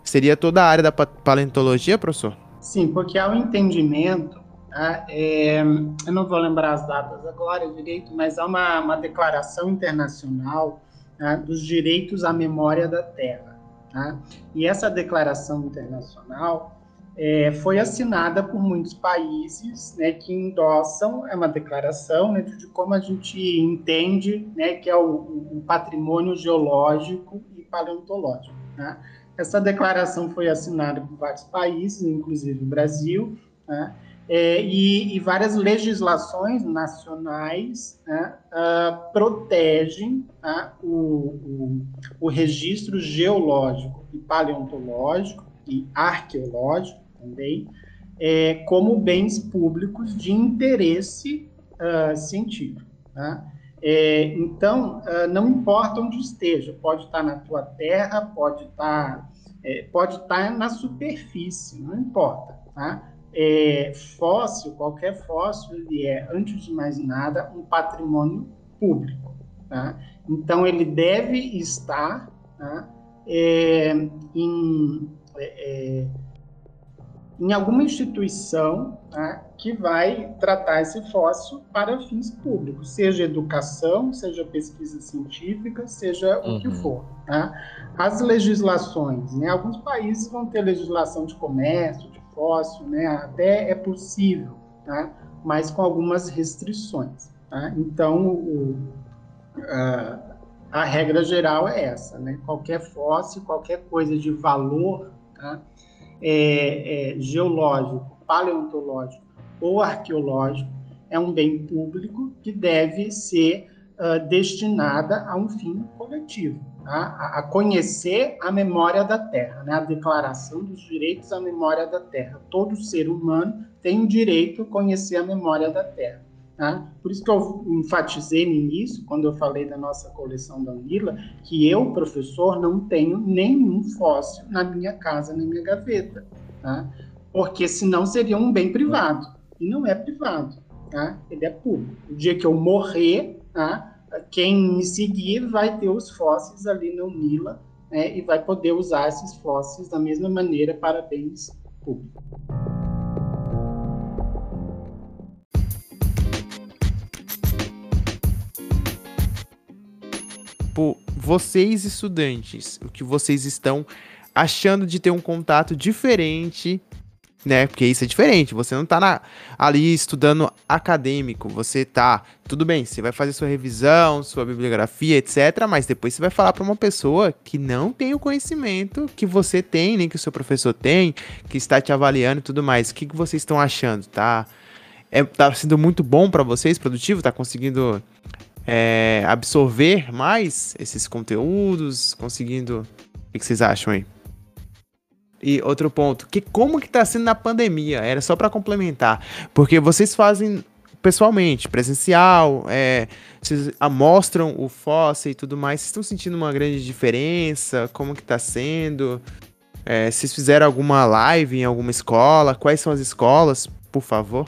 seria toda a área da paleontologia, professor? Sim, porque há um entendimento Tá? É, eu não vou lembrar as datas agora direito, mas há uma, uma declaração internacional tá, dos direitos à memória da Terra. Tá? E essa declaração internacional é, foi assinada por muitos países né, que endossam, é uma declaração né, de como a gente entende né, que é o, o patrimônio geológico e paleontológico. Tá? Essa declaração foi assinada por vários países, inclusive o Brasil, tá? é, e, e, várias legislações nacionais né, uh, protegem uh, o, o, o, registro geológico e paleontológico e arqueológico também é, como bens públicos de interesse uh, científico. Tá? É, então, não importa onde esteja, pode estar na tua terra, pode estar, é, pode estar na superfície, não importa. Tá? é, fóssil, qualquer fóssil, ele é, antes de mais nada, um patrimônio público. Tá? Então, ele deve estar tá? é, em, é, é em alguma instituição tá? que vai tratar esse fóssil para fins públicos, seja educação, seja pesquisa científica, seja uhum. o que uhum. for. Tá? As legislações, né? alguns países vão ter legislação de comércio, de fóssil, né? Até é possível, tá? Mas com algumas restrições. Tá? Então, o, a, a, regra geral é essa, né? Qualquer fóssil, qualquer coisa de valor tá? é, é, geológico, paleontológico ou arqueológico é um bem público que deve ser uh, destinada a um fim coletivo a, a conhecer a memória da Terra, né? a Declaração dos Direitos à Memória da Terra. Todo ser humano tem o direito a conhecer a memória da Terra. Tá? Por isso que eu enfatizei no início, quando eu falei da nossa coleção da Unila, que eu, professor, não tenho nenhum fóssil na minha casa, na minha gaveta. Tá? Porque senão seria um bem privado. E não é privado, tá? ele é público. O dia que eu morrer, tá? quem me seguir vai ter os fósseis ali no Nila né, e vai poder usar esses fósseis da mesma maneira para bens públicos. Por vocês estudantes, o que vocês estão achando de ter um contato diferente né? Porque isso é diferente. Você não tá na, ali estudando acadêmico. Você tá, tudo bem, você vai fazer sua revisão, sua bibliografia, etc. Mas depois você vai falar para uma pessoa que não tem o conhecimento que você tem, nem que o seu professor tem, que está te avaliando e tudo mais. O que, que vocês estão achando? Tá, é, tá sendo muito bom para vocês, produtivo? Tá conseguindo é, absorver mais esses conteúdos? Conseguindo. O que, vocês acham aí? E outro ponto, que como que tá sendo na pandemia? Era só para complementar, porque vocês fazem pessoalmente, presencial, é, vocês amostram o fóssil e tudo mais. Vocês estão sentindo uma grande diferença? Como que tá sendo? É, vocês fizeram alguma live em alguma escola? Quais são as escolas, por favor?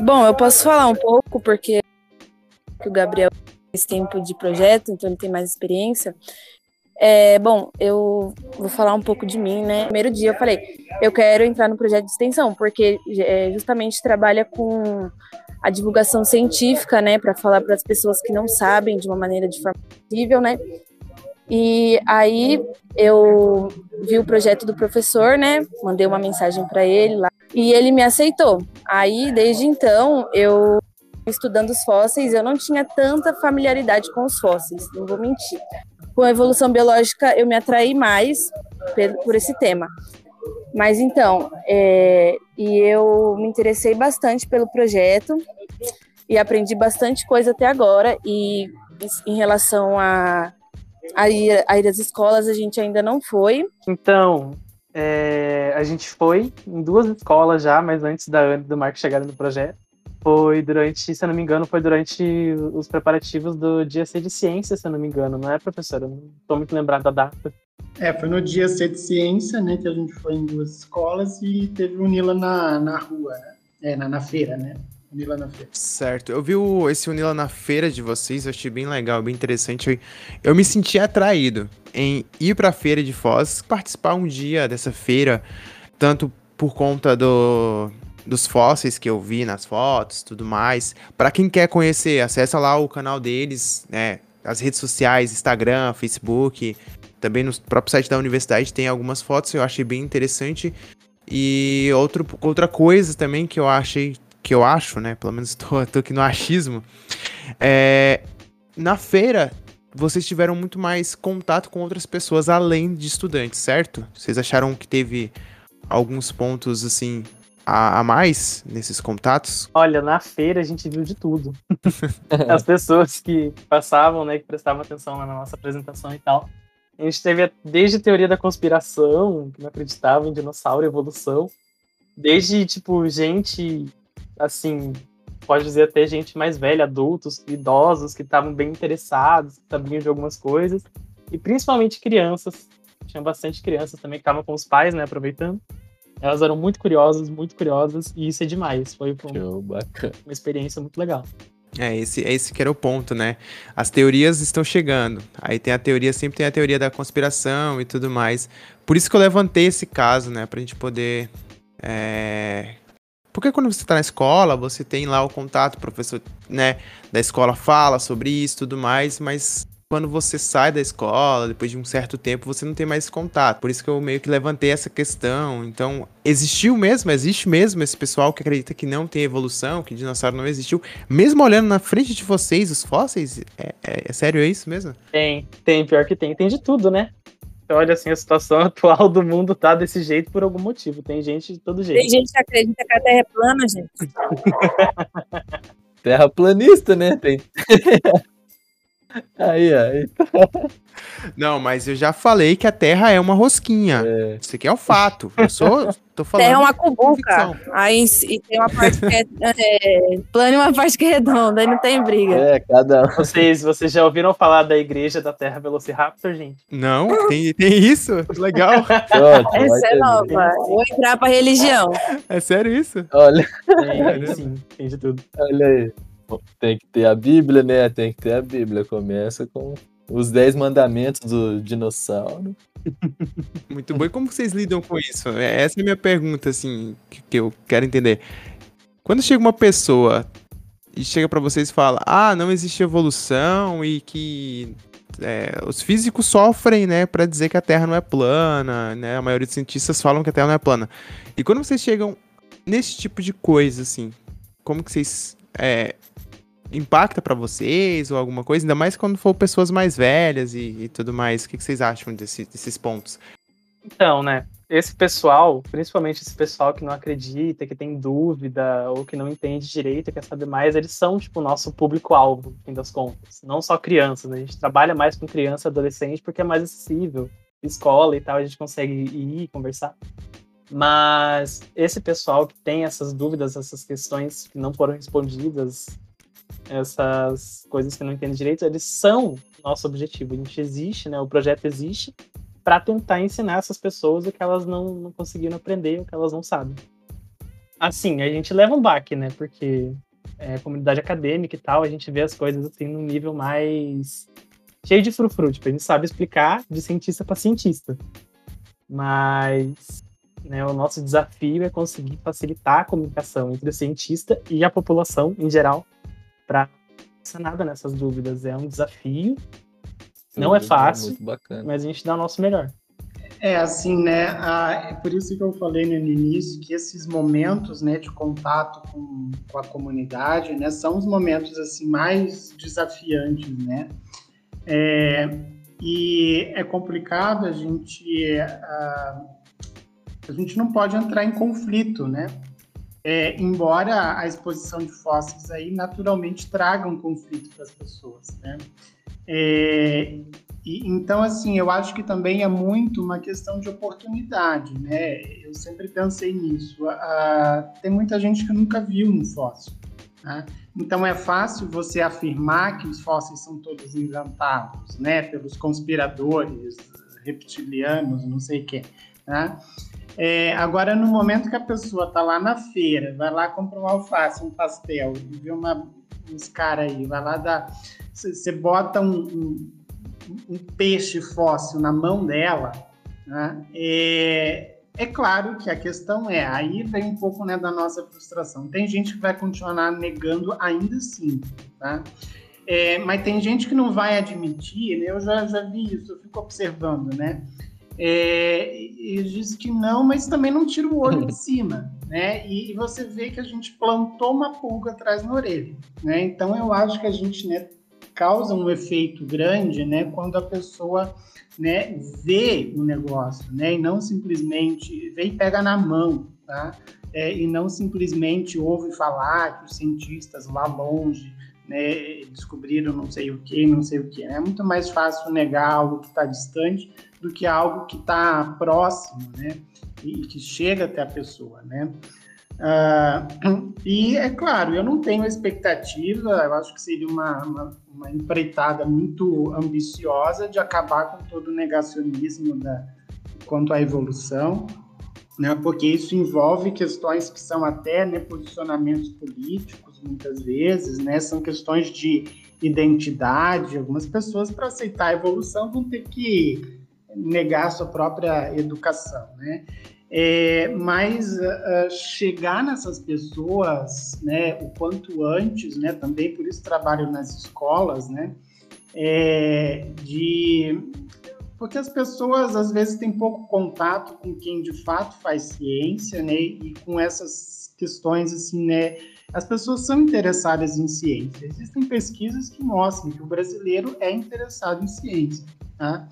Bom, eu posso falar um pouco porque o Gabriel tem tempo de projeto, então ele tem mais experiência. É, bom, eu vou falar um pouco de mim, né? Primeiro dia eu falei, eu quero entrar no projeto de extensão, porque é, justamente trabalha com a divulgação científica, né, para falar para as pessoas que não sabem de uma maneira de forma possível, né? E aí eu vi o projeto do professor, né? Mandei uma mensagem para ele lá e ele me aceitou. Aí desde então eu estudando os fósseis, eu não tinha tanta familiaridade com os fósseis, não vou mentir com a evolução biológica eu me atraí mais por esse tema. Mas então, é, e eu me interessei bastante pelo projeto e aprendi bastante coisa até agora. E em relação a, a, ir, a ir às escolas, a gente ainda não foi. Então, é, a gente foi em duas escolas já, mas antes da Ana e do Marco chegarem no projeto foi durante, se eu não me engano, foi durante os preparativos do Dia C de Ciência, se eu não me engano, não é, professora? Eu não estou muito lembrado da data. É, foi no Dia C de Ciência, né, que a gente foi em duas escolas e teve o Nila na, na rua, né? É, na, na feira, né? Unila na feira. Certo. Eu vi o, esse Unila na feira de vocês, eu achei bem legal, bem interessante. Eu, eu me senti atraído em ir para a feira de Foz, participar um dia dessa feira, tanto por conta do, dos fósseis que eu vi nas fotos, tudo mais. Para quem quer conhecer, acessa lá o canal deles, né? As redes sociais, Instagram, Facebook, também no próprio site da universidade tem algumas fotos, eu achei bem interessante. E outro, outra coisa também que eu achei, que eu acho, né? Pelo menos [LAUGHS] tô, tô aqui no achismo. É, na feira, vocês tiveram muito mais contato com outras pessoas além de estudantes, certo? Vocês acharam que teve alguns pontos assim a, a mais nesses contatos? Olha, na feira a gente viu de tudo. [LAUGHS] As pessoas que passavam, né, que prestavam atenção na nossa apresentação e tal. A gente teve desde teoria da conspiração, que não acreditava em dinossauro e evolução, desde, tipo, gente, assim, pode dizer até gente mais velha, adultos, idosos, que estavam bem interessados, que sabiam de algumas coisas, e principalmente crianças. Tinha bastante crianças também que estavam com os pais, né, aproveitando. Elas eram muito curiosas, muito curiosas, e isso é demais. Foi um, uma experiência muito legal. É, esse, é esse que era o ponto, né? As teorias estão chegando. Aí tem a teoria, sempre tem a teoria da conspiração e tudo mais. Por isso que eu levantei esse caso, né? Pra gente poder. É... Porque quando você tá na escola, você tem lá o contato, o professor, né, da escola fala sobre isso e tudo mais, mas quando você sai da escola, depois de um certo tempo, você não tem mais contato. Por isso que eu meio que levantei essa questão. Então, existiu mesmo, existe mesmo esse pessoal que acredita que não tem evolução, que dinossauro não existiu. Mesmo olhando na frente de vocês, os fósseis, é, é, é sério é isso mesmo? Tem, tem, pior que tem. Tem de tudo, né? Olha, assim, a situação [LAUGHS] atual do mundo tá desse jeito por algum motivo. Tem gente de todo jeito. Tem gente que acredita que a Terra é plana, gente. [LAUGHS] [LAUGHS] Terraplanista, né? Tem. Aí, aí. Não, mas eu já falei que a Terra é uma rosquinha. É. Isso aqui é um fato. Eu sou, tô falando. Terra é uma cubuca. Aí e tem uma parte que é, é plana e uma parte que é redonda, aí não tem briga. É, cada Vocês, vocês já ouviram falar da igreja da Terra Velociraptor, gente? Não, tem, tem isso? Legal. [LAUGHS] Pronto, Essa é nova. Vou entrar pra religião. É sério isso? Olha. Tem, sim, tem de tudo. Olha aí. Tem que ter a Bíblia, né? Tem que ter a Bíblia. Começa com os Dez Mandamentos do dinossauro. [LAUGHS] Muito bom. E como vocês lidam com isso? É, essa é a minha pergunta, assim, que, eu quero entender. Quando chega uma pessoa e chega para vocês e fala, ah, não existe evolução e que é, os físicos sofrem, né, para dizer que a Terra não é plana, né? A maioria dos cientistas falam que a Terra não é plana. E quando vocês chegam nesse tipo de coisa, assim, como que vocês é, impacta para vocês ou alguma coisa, ainda mais quando for pessoas mais velhas e, e tudo mais. O que, que vocês acham desse, desses pontos? Então, né? Esse pessoal, principalmente esse pessoal que não acredita, que tem dúvida ou que não entende direito, quer saber mais, eles são, tipo, o nosso público-alvo, no fim das contas. Não só crianças, né? A gente trabalha mais com criança e adolescente porque é mais acessível. Escola e tal, a gente consegue ir conversar. Mas esse pessoal que tem essas dúvidas, essas questões que não foram respondidas, essas coisas que não entendem direito, eles são nosso objetivo. A gente existe, né? O projeto existe para tentar ensinar essas pessoas o que elas não, não conseguiram aprender, o que elas não sabem. Assim, a gente leva um baque, né? Porque é, comunidade acadêmica e tal, a gente vê as coisas assim num nível mais cheio de frufru. Tipo, a gente sabe explicar de cientista para cientista. Mas né, o nosso desafio é conseguir facilitar a comunicação entre o cientista e a população em geral para nada nessas dúvidas. É um desafio, não é fácil, mas a gente dá o nosso melhor. É assim, né? é por isso que eu falei no início que esses momentos, né, de contato com, com a comunidade, né, são os momentos assim mais desafiantes, né? É, e é complicado a gente a, a gente não pode entrar em conflito, né? É, embora a exposição de fósseis aí naturalmente traga um conflito para as pessoas, né? É, e, então, assim, eu acho que também é muito uma questão de oportunidade, né? Eu sempre pensei nisso. tem muita gente que nunca viu um fóssil, né? Então é fácil você afirmar que os fósseis são todos inventados, né? Pelos conspiradores reptilianos, não sei o quê, né? É, agora, no momento que a pessoa tá lá na feira, vai lá comprar um alface, um pastel, vê uma, uns caras aí, vai lá dar. Você bota um, um, um, peixe fóssil na mão dela, né? É, é claro que a questão é, aí vem um pouco né, da nossa frustração. Tem gente que vai continuar negando ainda assim, tá? É, mas tem gente que não vai admitir, né? Eu já, já vi isso, eu fico observando, né? É, e diz que não, mas também não tira o olho de [LAUGHS] cima, né? E, e, você vê que a gente plantou uma pulga atrás na orelha, né? Então eu acho que a gente né, causa um efeito grande, né? Quando a pessoa né, vê o negócio, né? E não simplesmente vê e pega na mão, tá? é, e não simplesmente ouve falar que os cientistas lá longe né, descobriram não sei o que, não sei o que. É muito mais fácil negar algo que está distante do que algo que está próximo, né, e que chega até a pessoa, né. Uh, [CLEARS THROAT] e é claro, eu não tenho expectativa, eu acho que seria uma, uma, uma, empreitada muito ambiciosa de acabar com todo o negacionismo da, quanto à evolução, né, porque isso envolve questões que são até né, posicionamentos políticos, muitas vezes, né, são questões de identidade. Algumas pessoas, para aceitar a evolução, vão ter que negar sua própria educação. Né? É, mas uh, chegar nessas pessoas, né, o quanto antes, né, também por isso trabalho nas escolas, né, é, de porque as pessoas às vezes têm pouco contato com quem de fato faz ciência, né, e com essas questões assim, né, as pessoas são interessadas em ciência. Existem pesquisas que mostram que o brasileiro é interessado em ciência, tá?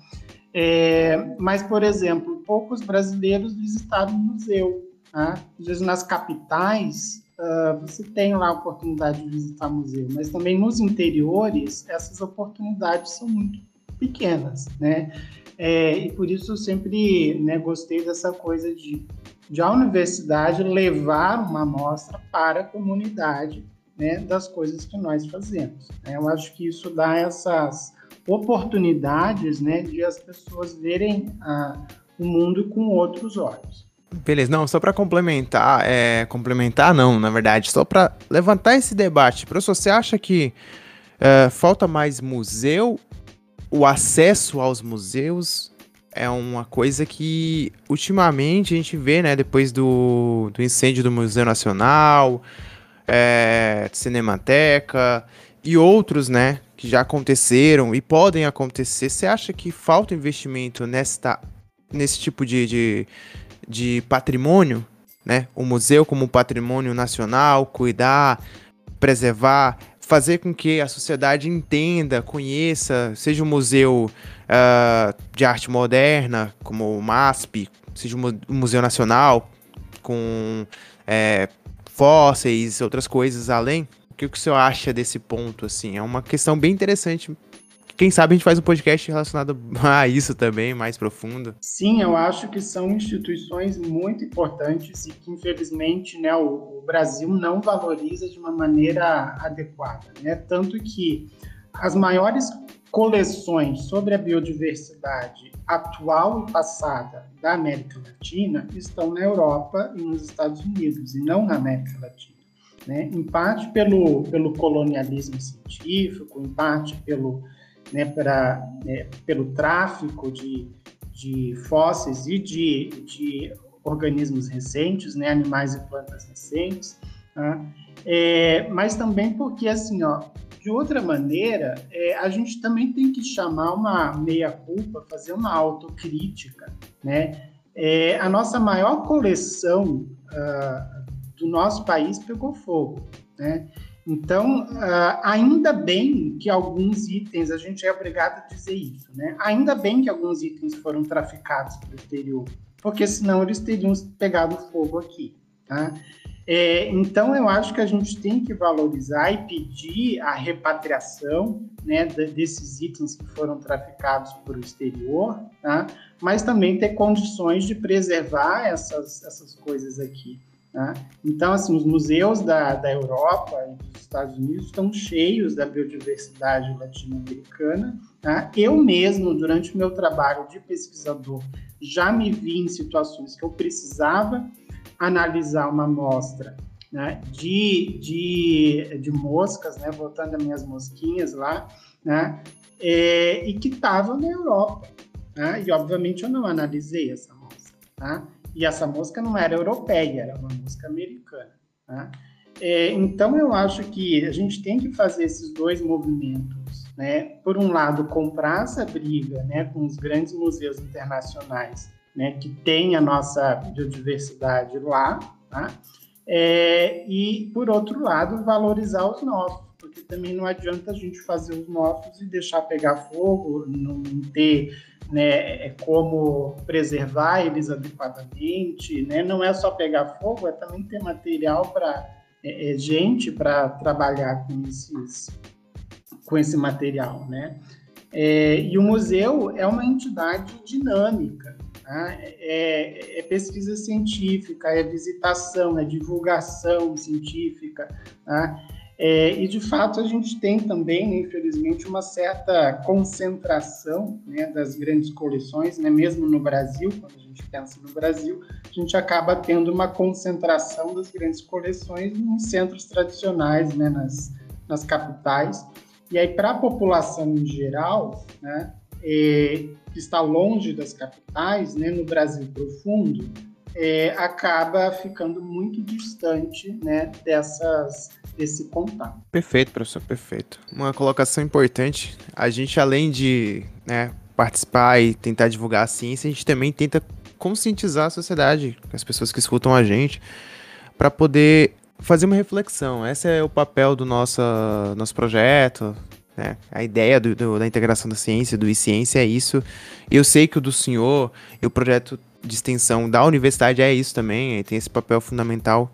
É, mas, por exemplo, poucos brasileiros visitaram o museu. Tá? Às vezes, nas capitais, uh, você tem lá a oportunidade de visitar museu, mas também nos interiores, essas oportunidades são muito pequenas, né? É, e por isso eu sempre né, gostei dessa coisa de, de a universidade levar uma amostra para a comunidade né, das coisas que nós fazemos. Né? Eu acho que isso dá essas oportunidades né, de as pessoas verem a, o mundo com outros olhos. Beleza, não, só para complementar, é, complementar não, na verdade, só para levantar esse debate. Professor, você acha que é, falta mais museu? O acesso aos museus é uma coisa que ultimamente a gente vê, né, depois do, do incêndio do Museu Nacional, é, Cinemateca e outros, né, que já aconteceram e podem acontecer, você acha que falta investimento nesta, nesse tipo de, de, de patrimônio? Né? O museu como patrimônio nacional, cuidar, preservar, fazer com que a sociedade entenda, conheça, seja um museu uh, de arte moderna, como o MASP, seja um museu nacional, com é, fósseis, outras coisas além. O que, que o senhor acha desse ponto, assim? É uma questão bem interessante. Quem sabe a gente faz um podcast relacionado [LAUGHS] a isso também, mais profundo. Sim, eu acho que são instituições muito importantes e que, infelizmente, né, o, o Brasil não valoriza de uma maneira adequada. Né? Tanto que as maiores coleções sobre a biodiversidade atual e passada da América Latina estão na Europa e nos Estados Unidos, e não na América Latina né? em parte pelo, pelo colonialismo científico, em parte pelo, né, pra, né, pelo tráfico de, de fósseis e de, de organismos recentes, né, animais e plantas recentes, tá? é, mas também porque, assim, ó, de outra maneira, é, a gente também tem que chamar uma meia-culpa, fazer uma autocrítica, né? É, a nossa maior coleção uh, do nosso país pegou fogo, né? Então, uh, ainda bem que alguns itens, a gente é obrigado a dizer isso, né? Ainda bem que alguns itens foram traficados para o exterior, porque senão eles teriam pegado fogo aqui, tá? É, então, eu acho que a gente tem que valorizar e pedir a repatriação né, desses itens que foram traficados para o exterior, tá? mas também ter condições de preservar essas, essas coisas aqui. Né? Então, assim, os museus da, da Europa e dos Estados Unidos estão cheios da biodiversidade latino-americana. Tá? Eu mesmo, durante o meu trabalho de pesquisador, já me vi em situações que eu precisava analisar uma amostra né, de, de, de moscas, né, voltando às minhas mosquinhas lá, né, é, e que estavam na Europa. Né, e, obviamente, eu não analisei essa amostra. Tá? E essa música não era europeia, era uma música americana. Tá? É, então, eu acho que a gente tem que fazer esses dois movimentos. Né? Por um lado, comprar essa briga né, com os grandes museus internacionais né, que têm a nossa biodiversidade lá, tá? É, e, por outro lado, valorizar os nossos porque também não adianta a gente fazer os nossos e deixar pegar fogo, não ter né, é como preservar eles adequadamente, né? Não é só pegar fogo, é também ter material para é, é, gente para trabalhar com esses com esse material, né? É, e o museu é uma entidade dinâmica, tá? é, é, pesquisa científica, é visitação, é divulgação científica, tá? É, e de fato a gente tem também, né, infelizmente, uma certa concentração né, das grandes coleções, né, mesmo no Brasil, quando a gente pensa no Brasil, a gente acaba tendo uma concentração das grandes coleções em centros tradicionais, né, nas, nas capitais. E aí, para a população em geral, né, é, que está longe das capitais, né, no Brasil profundo, é, acaba ficando muito distante né, dessas, desse contato. Perfeito, professor, perfeito. Uma colocação importante. A gente, além de né, participar e tentar divulgar a ciência, a gente também tenta conscientizar a sociedade, as pessoas que escutam a gente, para poder fazer uma reflexão. Esse é o papel do nosso, nosso projeto. Né? A ideia do, do, da integração da ciência, do e-ciência é isso. Eu sei que o do senhor e o projeto de extensão da universidade é isso também, tem esse papel fundamental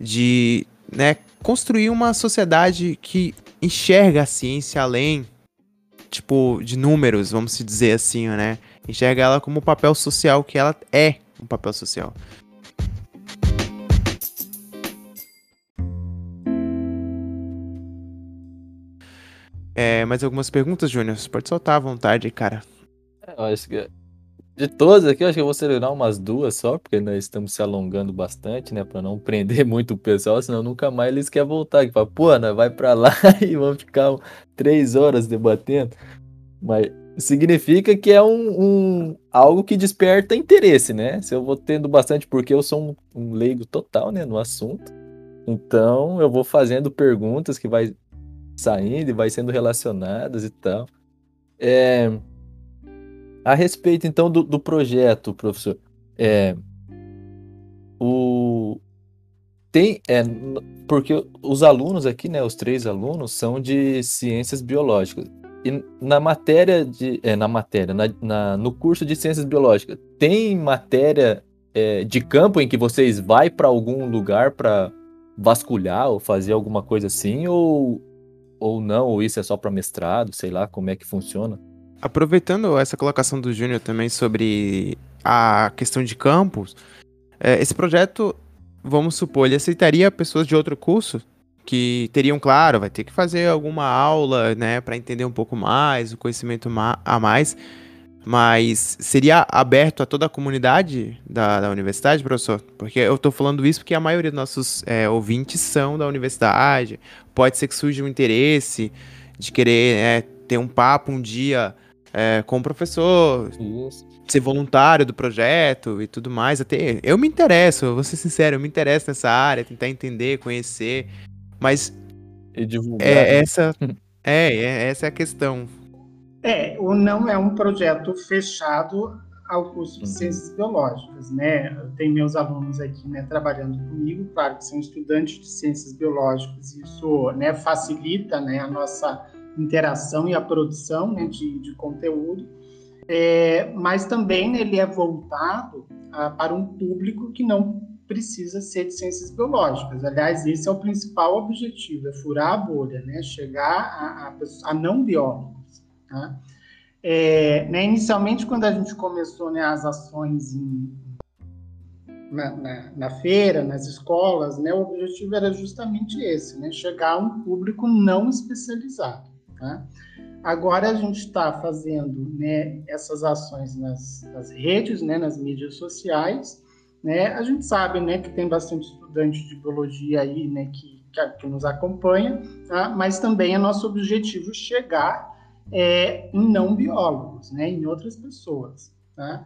de né, construir uma sociedade que enxerga a ciência além, tipo, de números, vamos dizer assim, né? Enxerga ela como o papel social que ela é, um papel social. É, mais algumas perguntas, Júnior? Pode soltar à vontade, cara. É, eu acho que de todas aqui, eu acho que eu vou selecionar umas duas só, porque nós estamos se alongando bastante, né? Pra não prender [LAUGHS] muito o pessoal, senão nunca mais eles querem voltar. Que fala, pô, né, vai pra lá [LAUGHS] e vamos ficar três horas debatendo. Mas significa que é um, um, algo que desperta interesse, né? Se eu vou tendo bastante, porque eu sou um, um leigo total, né, no assunto. Então eu vou fazendo perguntas que vai saindo e vai sendo relacionadas e tal. É, a respeito, então, do, do projeto, professor, é, o, tem, é, porque os alunos aqui, né, os três alunos, são de ciências biológicas. E na matéria de. É, na matéria, na, na, no curso de ciências biológicas, tem matéria é, de campo em que vocês vai para algum lugar para vasculhar ou fazer alguma coisa assim, ou, ou não, ou isso é só para mestrado, sei lá como é que funciona? Aproveitando essa colocação do Júnior também sobre a questão de campus, é, esse projeto, vamos supor, ele aceitaria pessoas de outro curso que teriam, claro, vai ter que fazer alguma aula, né, para entender um pouco mais, o conhecimento a mais, mas seria aberto a toda a comunidade da, da universidade, professor? Porque eu estou falando isso porque a maioria dos nossos é, ouvintes são da universidade, pode ser que surja um interesse de querer é, ter um papo um dia é, com o professor, Isso. ser voluntário do projeto e tudo mais. Até eu me interesso, vou ser sincero, eu me interesso nessa área, tentar entender, conhecer, mas e divulgar. É, né? essa, é, é, essa é a questão. É, o não é um projeto fechado ao curso de uhum. ciências biológicas, né? Tem meus alunos aqui, né, trabalhando comigo, claro que são estudantes de ciências biológicas, isso, né, facilita, né, a nossa interação e a produção né, de, de, conteúdo, é, mas também né, ele é voltado a, para um público que não precisa ser de ciências biológicas. Aliás, esse é o principal objetivo, é furar a bolha, né, chegar a, a, a não biólogos. Tá? É, né, inicialmente, quando a gente começou né, as ações em, na, na, na, feira, nas escolas, né, o objetivo era justamente esse, né, chegar a um público não especializado. Tá? Agora a gente está fazendo né, essas ações nas, nas, redes, né, nas mídias sociais. Né? A gente sabe né, que tem bastante estudante de biologia aí né, que, que, que nos acompanha, tá? mas também é nosso objetivo chegar é, em não biólogos, né, em outras pessoas. Tá?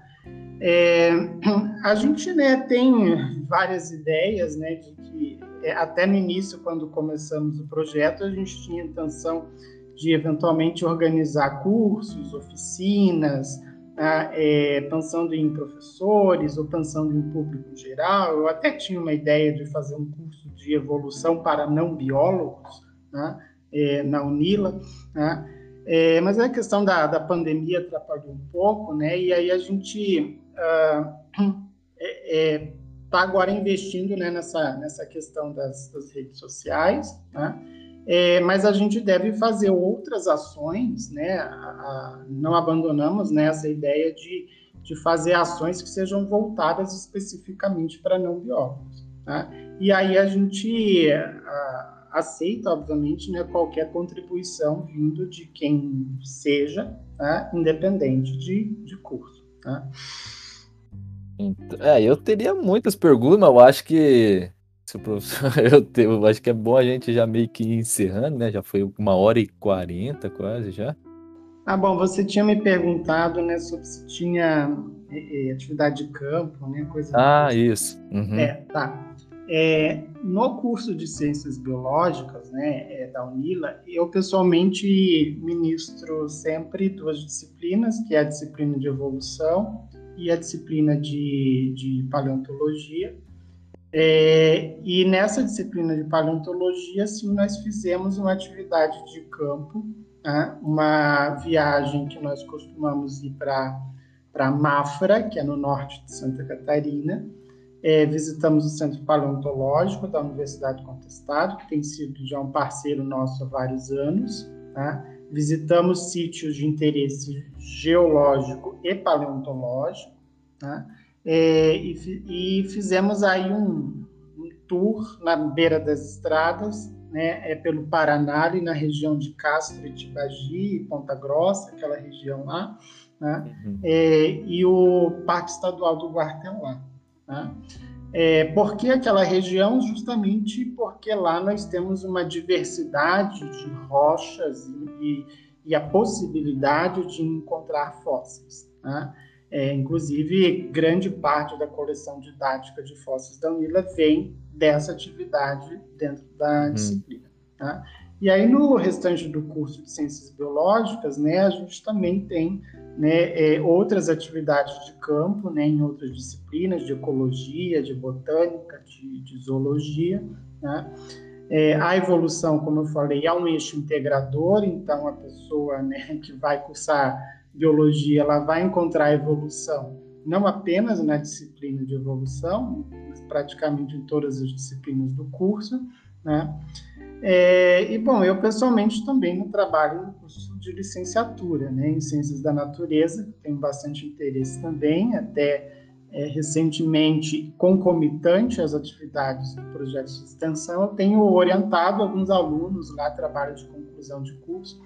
É, [CLEARS THROAT] a gente né, tem várias ideias né, de que, é, até no início, quando começamos o projeto, a gente tinha intenção de eventualmente organizar cursos, oficinas, né, é, pensando em professores ou pensando em público geral. Eu até tinha uma ideia de fazer um curso de evolução para não biólogos, né, é, na UNILA, né? É, mas a questão da, da pandemia atrapalhou um pouco, né? E aí a gente está [CLEARS THROAT] uh, é, é, tá agora investindo né, nessa, nessa questão das, das redes sociais, né? É, mas a gente deve fazer outras ações, né? A, a, não abandonamos né, essa ideia de, de fazer ações que sejam voltadas especificamente para não biólogos. Tá? E aí a gente a, aceita, obviamente, né, qualquer contribuição vindo de quem seja, tá? independente de, de curso. Tá? É, eu teria muitas perguntas, mas eu acho que se o professor, [LAUGHS] eu, te, eu acho que é bom a gente já meio que encerrando, né? Já foi uma hora e quarenta quase já. Ah, bom, você tinha me perguntado, né, sobre se tinha é, atividade de campo, né, coisa. Ah, isso. Uhum. É, tá. É, no curso de Ciências Biológicas, né, é, da UNILA, eu pessoalmente ministro sempre duas disciplinas, que é a disciplina de evolução e a disciplina de, de paleontologia. É, e nessa disciplina de paleontologia, sim, nós fizemos uma atividade de campo, né, uma viagem que nós costumamos ir para Mafra, que é no norte de Santa Catarina, é, visitamos o Centro Paleontológico da Universidade Contestado, que tem sido já um parceiro nosso há vários anos. Tá? Visitamos sítios de interesse geológico e paleontológico. Tá? É, e, e, fizemos aí um, um, tour na beira das estradas, né, é pelo Paraná, ali na região de Castro, Itibagi e Ponta Grossa, aquela região lá, né, uhum. é, e o Parque Estadual do Guartelá. Né? É, por que aquela região? Justamente porque lá nós temos uma diversidade de rochas e, e a possibilidade de encontrar fósseis. Né? É, inclusive, grande parte da coleção didática de fósseis da UNILA vem dessa atividade dentro da uhum. disciplina. Tá? E aí, no restante do curso de Ciências Biológicas, né, a gente também tem né, é, outras atividades de campo, né, em outras disciplinas, de ecologia, de botânica, de, de zoologia. Né? É, a evolução, como eu falei, é um eixo integrador, então a pessoa né, que vai cursar biologia, ela vai encontrar evolução não apenas na disciplina de evolução, mas praticamente em todas as disciplinas do curso, né? É, e, bom, eu pessoalmente também trabalho no curso de licenciatura, né, em Ciências da Natureza, tenho bastante interesse também, até é, recentemente, concomitante às atividades do projeto de extensão, eu tenho orientado alguns alunos lá, trabalho de conclusão de curso,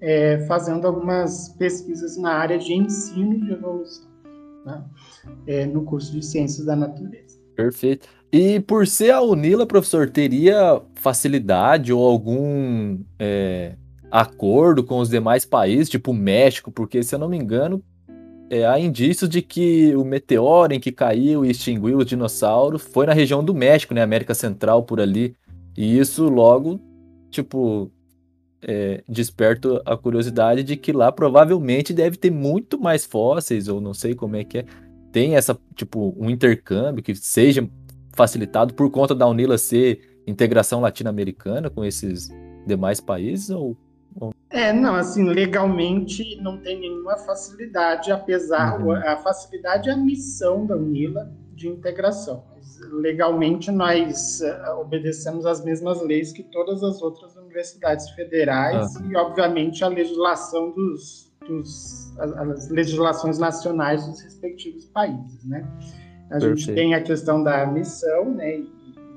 é, fazendo algumas pesquisas na área de ensino de evolução, né, é, no curso de Ciências da Natureza. Perfeito. E por ser a UNILA, professor, teria facilidade ou algum é, acordo com os demais países, tipo o México? Porque, se eu não me engano, é, há indícios de que o meteoro em que caiu e extinguiu os dinossauros foi na região do México, né? América Central, por ali. E isso logo, tipo, é, desperta a curiosidade de que lá provavelmente deve ter muito mais fósseis, ou não sei como é que é. Tem essa, tipo, um intercâmbio que seja facilitado por conta da Unila ser integração latino-americana com esses demais países ou, É, não, assim, legalmente não tem nenhuma facilidade, apesar uhum. a facilidade é a missão da Unila de integração. Legalmente nós uh, obedecemos as mesmas leis que todas as outras universidades federais ah. e, obviamente, a legislação dos, dos as, legislações nacionais dos respectivos países, né? A Perfeito. gente tem a questão da missão, né? E,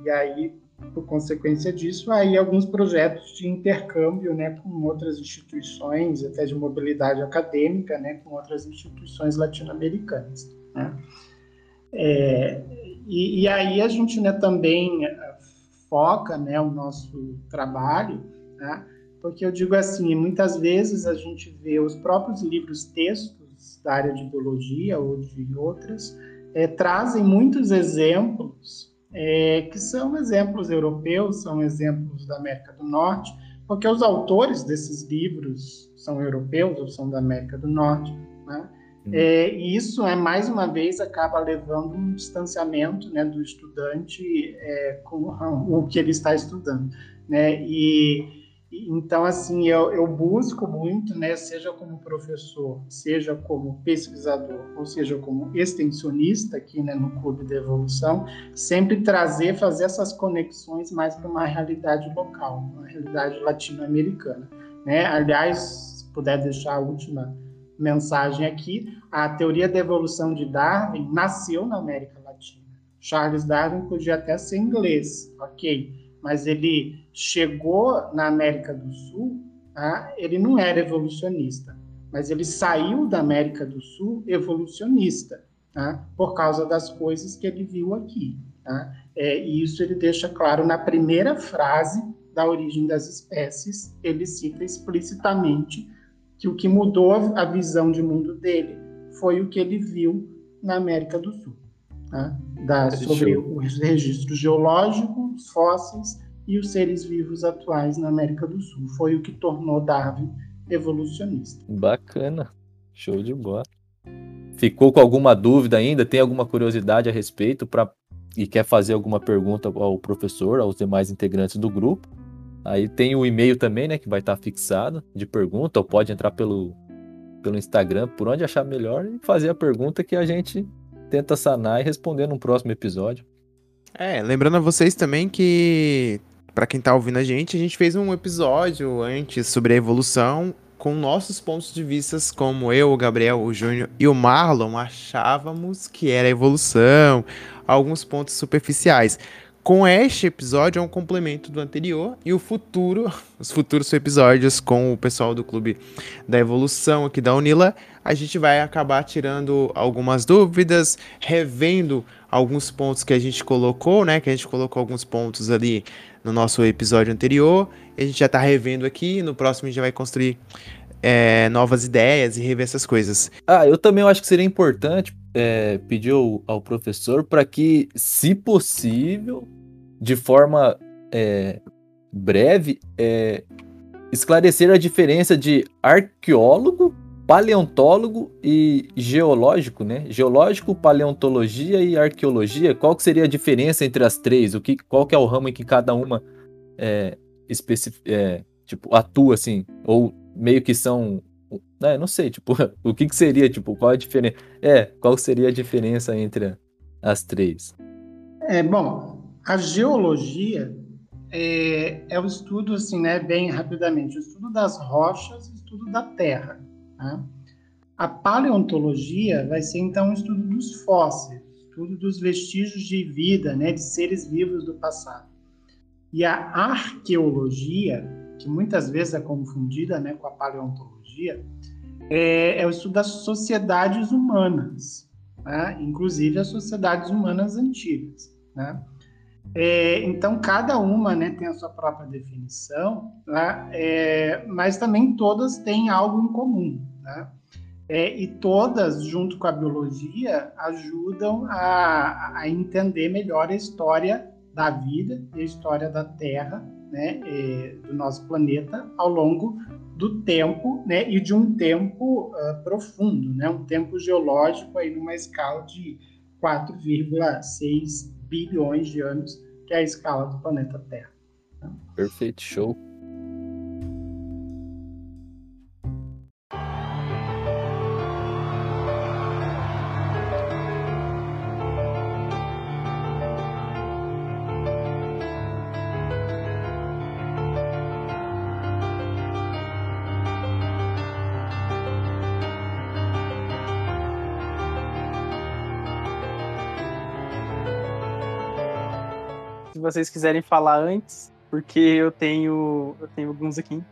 e, aí, por consequência disso, aí alguns projetos de intercâmbio, né, com outras instituições, até de mobilidade acadêmica, né, com outras instituições latino-americanas. Né? É, e, e, aí a gente, né, também foca, né, o nosso trabalho, né? Porque eu digo assim, muitas vezes a gente vê os próprios livros textos da área de biologia ou de outras é, trazem muitos exemplos é, que são exemplos europeus, são exemplos da América do Norte, porque os autores desses livros são europeus ou são da América do Norte, né? Uhum. É, e isso, é, mais uma vez, acaba levando um distanciamento né, do estudante é, com o que ele está estudando. Né? E, Então, assim, eu, eu busco muito, né, seja como professor, seja como pesquisador, ou seja como extensionista aqui né, no Clube da Evolução, sempre trazer, fazer essas conexões mais para uma realidade local, uma realidade latino-americana. Né? Aliás, se puder deixar a última mensagem aqui, a teoria da evolução de Darwin nasceu na América Latina. Charles Darwin podia até ser inglês, ok, mas ele chegou na América do Sul, tá? ele não era evolucionista, mas ele saiu da América do Sul evolucionista, tá? por causa das coisas que ele viu aqui. Tá? É, e isso ele deixa claro na primeira frase da origem das espécies, ele cita explicitamente que o que mudou a visão de mundo dele foi o que ele viu na América do Sul. Tá? Da, sobre os registros geológicos, fósseis e os seres vivos atuais na América do Sul. Foi o que tornou Darwin evolucionista. Bacana, show de bola. Ficou com alguma dúvida ainda? Tem alguma curiosidade a respeito pra... e quer fazer alguma pergunta ao professor, aos demais integrantes do grupo? Aí tem o e-mail também, né, que vai estar fixado de pergunta, ou pode entrar pelo, pelo Instagram, por onde achar melhor, e fazer a pergunta que a gente tenta sanar e responder no próximo episódio. É, lembrando a vocês também que para quem tá ouvindo a gente, a gente fez um episódio antes sobre a evolução com nossos pontos de vista, como eu, o Gabriel, o Júnior e o Marlon achávamos que era evolução, alguns pontos superficiais. Com este episódio é um complemento do anterior e o futuro, [LAUGHS] os futuros episódios com o pessoal do Clube da Evolução aqui da Unila, a gente vai acabar tirando algumas dúvidas, revendo alguns pontos que a gente colocou, né? Que a gente colocou alguns pontos ali no nosso episódio anterior. a gente já está revendo aqui. No próximo a gente vai construir é, novas ideias e rever essas coisas. Ah, eu também acho que seria importante é, pedir ao, ao professor para que, se possível, de forma é, breve, é, esclarecer a diferença de arqueólogo, paleontólogo e geológico, né? Geológico, paleontologia e arqueologia. Qual que seria a diferença entre as três? O que, qual que é o ramo em que cada uma é, é, tipo, atua, assim? Ou meio que são né, não sei, tipo, [LAUGHS] o que, que seria, tipo, qual a diferença? É, qual seria a diferença entre as três? É, bom, a geologia é, é, o estudo, assim, né, bem rapidamente, o estudo das rochas, o estudo da terra. Né? A paleontologia vai ser, então, o estudo dos fósseis, estudo dos vestígios de vida, né, de seres vivos do passado. E a arqueologia, que muitas vezes é confundida né, com a paleontologia, é, é o estudo das sociedades humanas, né? inclusive as sociedades humanas antigas. Né? É, então, cada uma né, tem a sua própria definição, né, é, mas também todas têm algo em comum. Né? É, e todas, junto com a biologia, ajudam a, a, entender melhor a história da vida e a história da Terra, né, é, do nosso planeta, ao longo do tempo, né, e de um tempo uh, profundo, né, um tempo geológico aí numa escala de 4,6 bilhões de anos, que é a escala do planeta Terra. Perfeito, show. Vocês quiserem falar antes, porque eu tenho, eu tenho alguns aqui.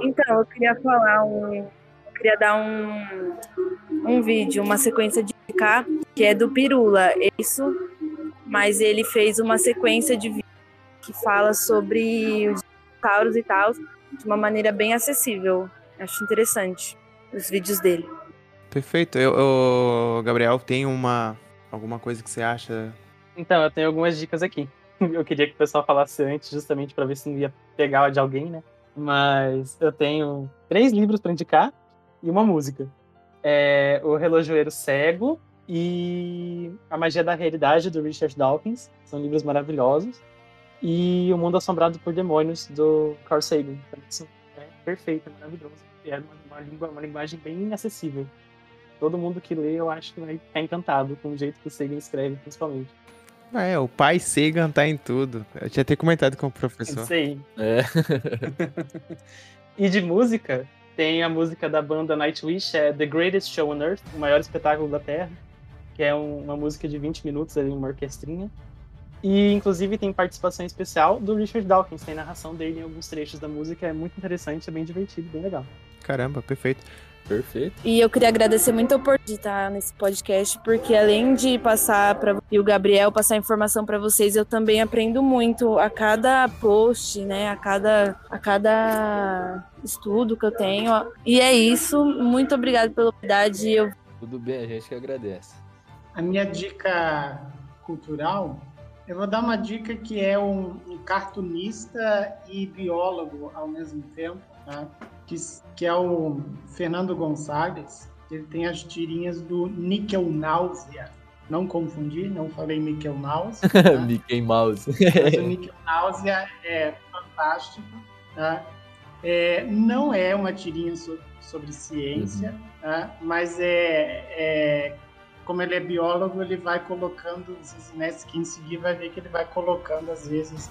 Então, eu queria falar um. Eu queria dar um, um vídeo, uma sequência de cá, que é do Pirula. Isso, mas ele fez uma sequência de vídeo que fala sobre os dinossauros e tal, de uma maneira bem acessível. Acho interessante os vídeos dele. Perfeito. Eu, eu, Gabriel, tem uma alguma coisa que você acha? Então, eu tenho algumas dicas aqui. [LAUGHS] eu queria que o pessoal falasse antes, justamente para ver se não ia pegar de alguém, né? Mas eu tenho três livros para indicar e uma música. É O Relojoeiro Cego e A Magia da Realidade, do Richard Dawkins. São livros maravilhosos. E O Mundo Assombrado por Demônios, do Carl Sagan. Então, assim, é perfeito, é maravilhoso. É uma, uma, uma linguagem bem acessível. Todo mundo que lê, eu acho que vai ficar encantado com o jeito que o Sagan escreve, principalmente. É, o pai Sagan tá em tudo. Eu tinha até comentado com o professor. Sei. É. [LAUGHS] e de música, tem a música da banda Nightwish, é The Greatest Show on Earth, o maior espetáculo da Terra, que é um, uma música de 20 minutos, ali, uma orquestrinha. E, inclusive, tem participação especial do Richard Dawkins, tem narração dele em alguns trechos da música, é muito interessante, é bem divertido, bem legal. Caramba, perfeito. Perfeito. E eu queria agradecer muito a oportunidade de estar nesse podcast, porque além de passar para e o Gabriel passar informação para vocês, eu também aprendo muito a cada post, né, a cada a cada estudo que eu tenho. E é isso. Muito obrigado pela oportunidade. Eu... Tudo bem, a gente que agradece. A minha dica cultural, eu vou dar uma dica que é um, um cartunista e biólogo ao mesmo tempo, tá? Que, que é o Fernando Gonçalves. Ele tem as tirinhas do Nickel Náusea. Não confundir, não falei Nickel Náusea. [LAUGHS] Tá? Mickey Mouse. Mas o Nickel Náusea é fantástico. Tá? É, não é uma tirinha so, sobre ciência, uhum. tá? mas é, é, como ele é biólogo, ele vai colocando, né, quem seguir vai ver que ele vai colocando às vezes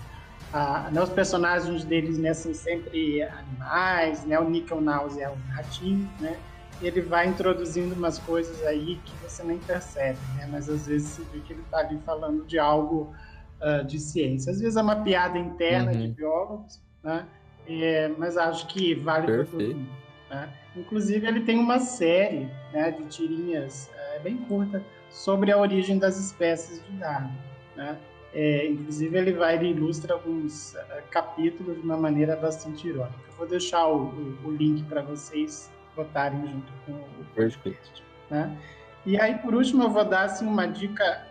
ah, né, os personagens deles né, são sempre animais, né? O Nickel Náusea é um ratinho, né? Ele vai introduzindo umas coisas aí que você nem percebe, né? Mas às vezes você vê que ele está ali falando de algo uh, de ciência. Às vezes é uma piada interna uhum. de biólogos, né? É, mas acho que vale para todo mundo. Né? Inclusive ele tem uma série né, de tirinhas é, bem curta sobre a origem das espécies de Darwin, né? É, inclusive, ele vai ele ilustra alguns uh, capítulos de uma maneira bastante irônica. Eu vou deixar o, o, o link para vocês botarem junto com o podcast. Né? E aí, por último, eu vou dar assim, uma dica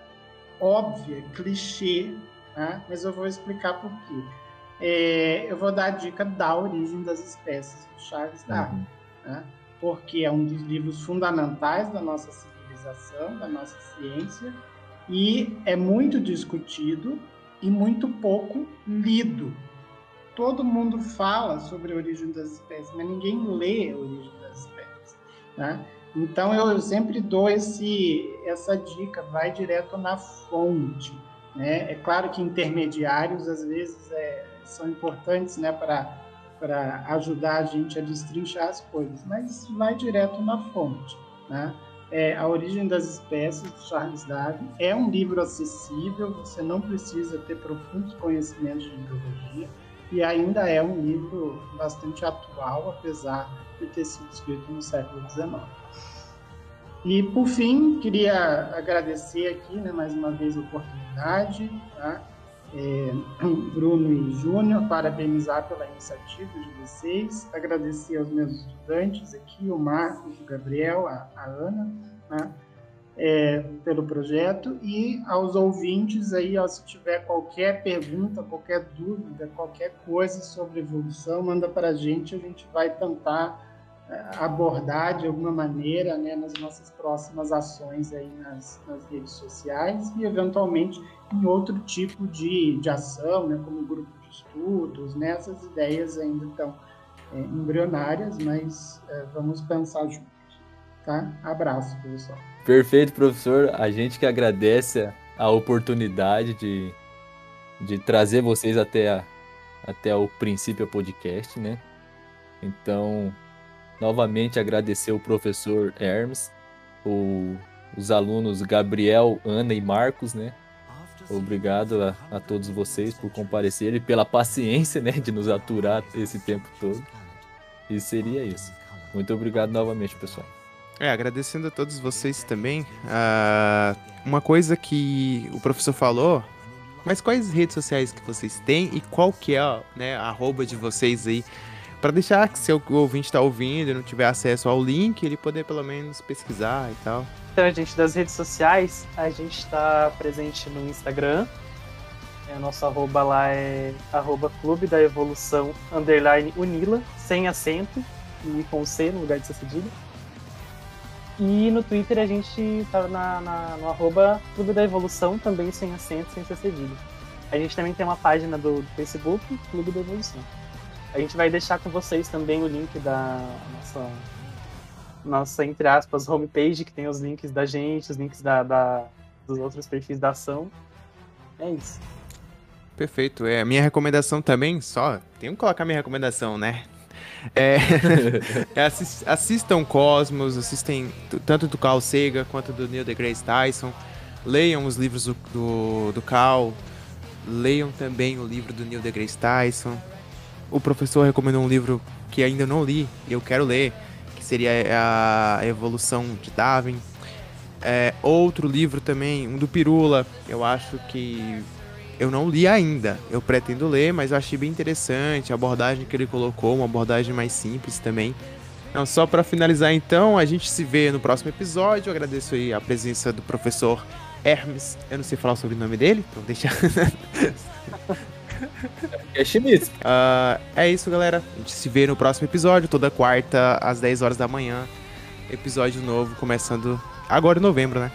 óbvia, clichê, né? mas eu vou explicar por quê. É, eu vou dar a dica da origem das espécies do Charles Darwin, uhum. né? porque é um dos livros fundamentais da nossa civilização, da nossa ciência, e é muito discutido e muito pouco lido. Todo mundo fala sobre a origem das espécies, mas ninguém lê a origem das espécies. Né? Então eu sempre dou esse, essa dica, vai direto na fonte. Né? É claro que intermediários às vezes é, são importantes né, para ajudar a gente a destrinchar as coisas, mas vai direto na fonte. Né? É, A Origem das Espécies, de Charles Darwin. É um livro acessível, você não precisa ter profundos conhecimentos de biologia, e ainda é um livro bastante atual, apesar de ter sido escrito no século XIX. E, por fim, queria agradecer aqui, né, mais uma vez, a oportunidade, tá? É, [CLEARS THROAT] Bruno e Júnior, parabenizar pela iniciativa de vocês, agradecer aos meus estudantes aqui, o Marcos, o Gabriel, a, a Ana, né, é, pelo projeto, e aos ouvintes aí, ó, se tiver qualquer pergunta, qualquer dúvida, qualquer coisa sobre evolução, manda para a gente, a gente vai tentar abordar de alguma maneira né, nas nossas próximas ações aí nas, nas, redes sociais e eventualmente em outro tipo de, de ação, né, como grupo de estudos, né, essas ideias ainda estão é, embrionárias, mas é, vamos pensar juntos. Tá? Abraço, professor. Perfeito, professor. A gente que agradece a oportunidade de, de trazer vocês até, a, até o princípio podcast, né? Então, Novamente agradecer o professor Hermes, o, os alunos Gabriel, Ana e Marcos, né? Obrigado a, a todos vocês por comparecerem, pela paciência, né, de nos aturar esse tempo todo. E seria isso. Muito obrigado novamente, pessoal. É, agradecendo a todos vocês também. Uh, uma coisa que o professor falou, mas quais redes sociais que vocês têm e qual que é né, a arroba de vocês aí para deixar que se o ouvinte está ouvindo e não tiver acesso ao link, ele poder pelo menos pesquisar e tal. Então, gente, das redes sociais, a gente está presente no Instagram. É, nosso arroba lá é arroba Clube da Evolução underline Unila, sem acento e com C no lugar de ser cedilha. E no Twitter a gente tá na, na, no arroba Clube da Evolução, também sem acento, sem ser cedilha. A gente também tem uma página do, do Facebook, Clube da Evolução. A gente vai deixar com vocês também o link da nossa, nossa entre aspas, homepage, que tem os links da gente, os links da, da dos outros perfis da ação. É isso. Perfeito. É, a minha recomendação também, só, tenho que colocar minha recomendação, né? É, [LAUGHS] é assist, assistam Cosmos, assistem tanto do Carl Sagan quanto do Neil deGrasse Tyson. Leiam os livros do, do, do Carl, leiam também o livro do Neil deGrasse Tyson. O professor recomendou um livro que ainda não li e eu quero ler, que seria a Evolução de Darwin. É, outro livro também, um do Pirula, eu acho que eu não li ainda. Eu pretendo ler, mas eu achei bem interessante a abordagem que ele colocou, uma abordagem mais simples também. Não, só para finalizar então, a gente se vê no próximo episódio. Eu agradeço aí a presença do professor Hermes. Eu não sei falar sobre o nome dele, então deixa. [LAUGHS] é Schmitz. Uh, é isso, galera. A gente se vê no próximo episódio, toda quarta, às 10 horas da manhã. Episódio novo, começando agora em novembro, né?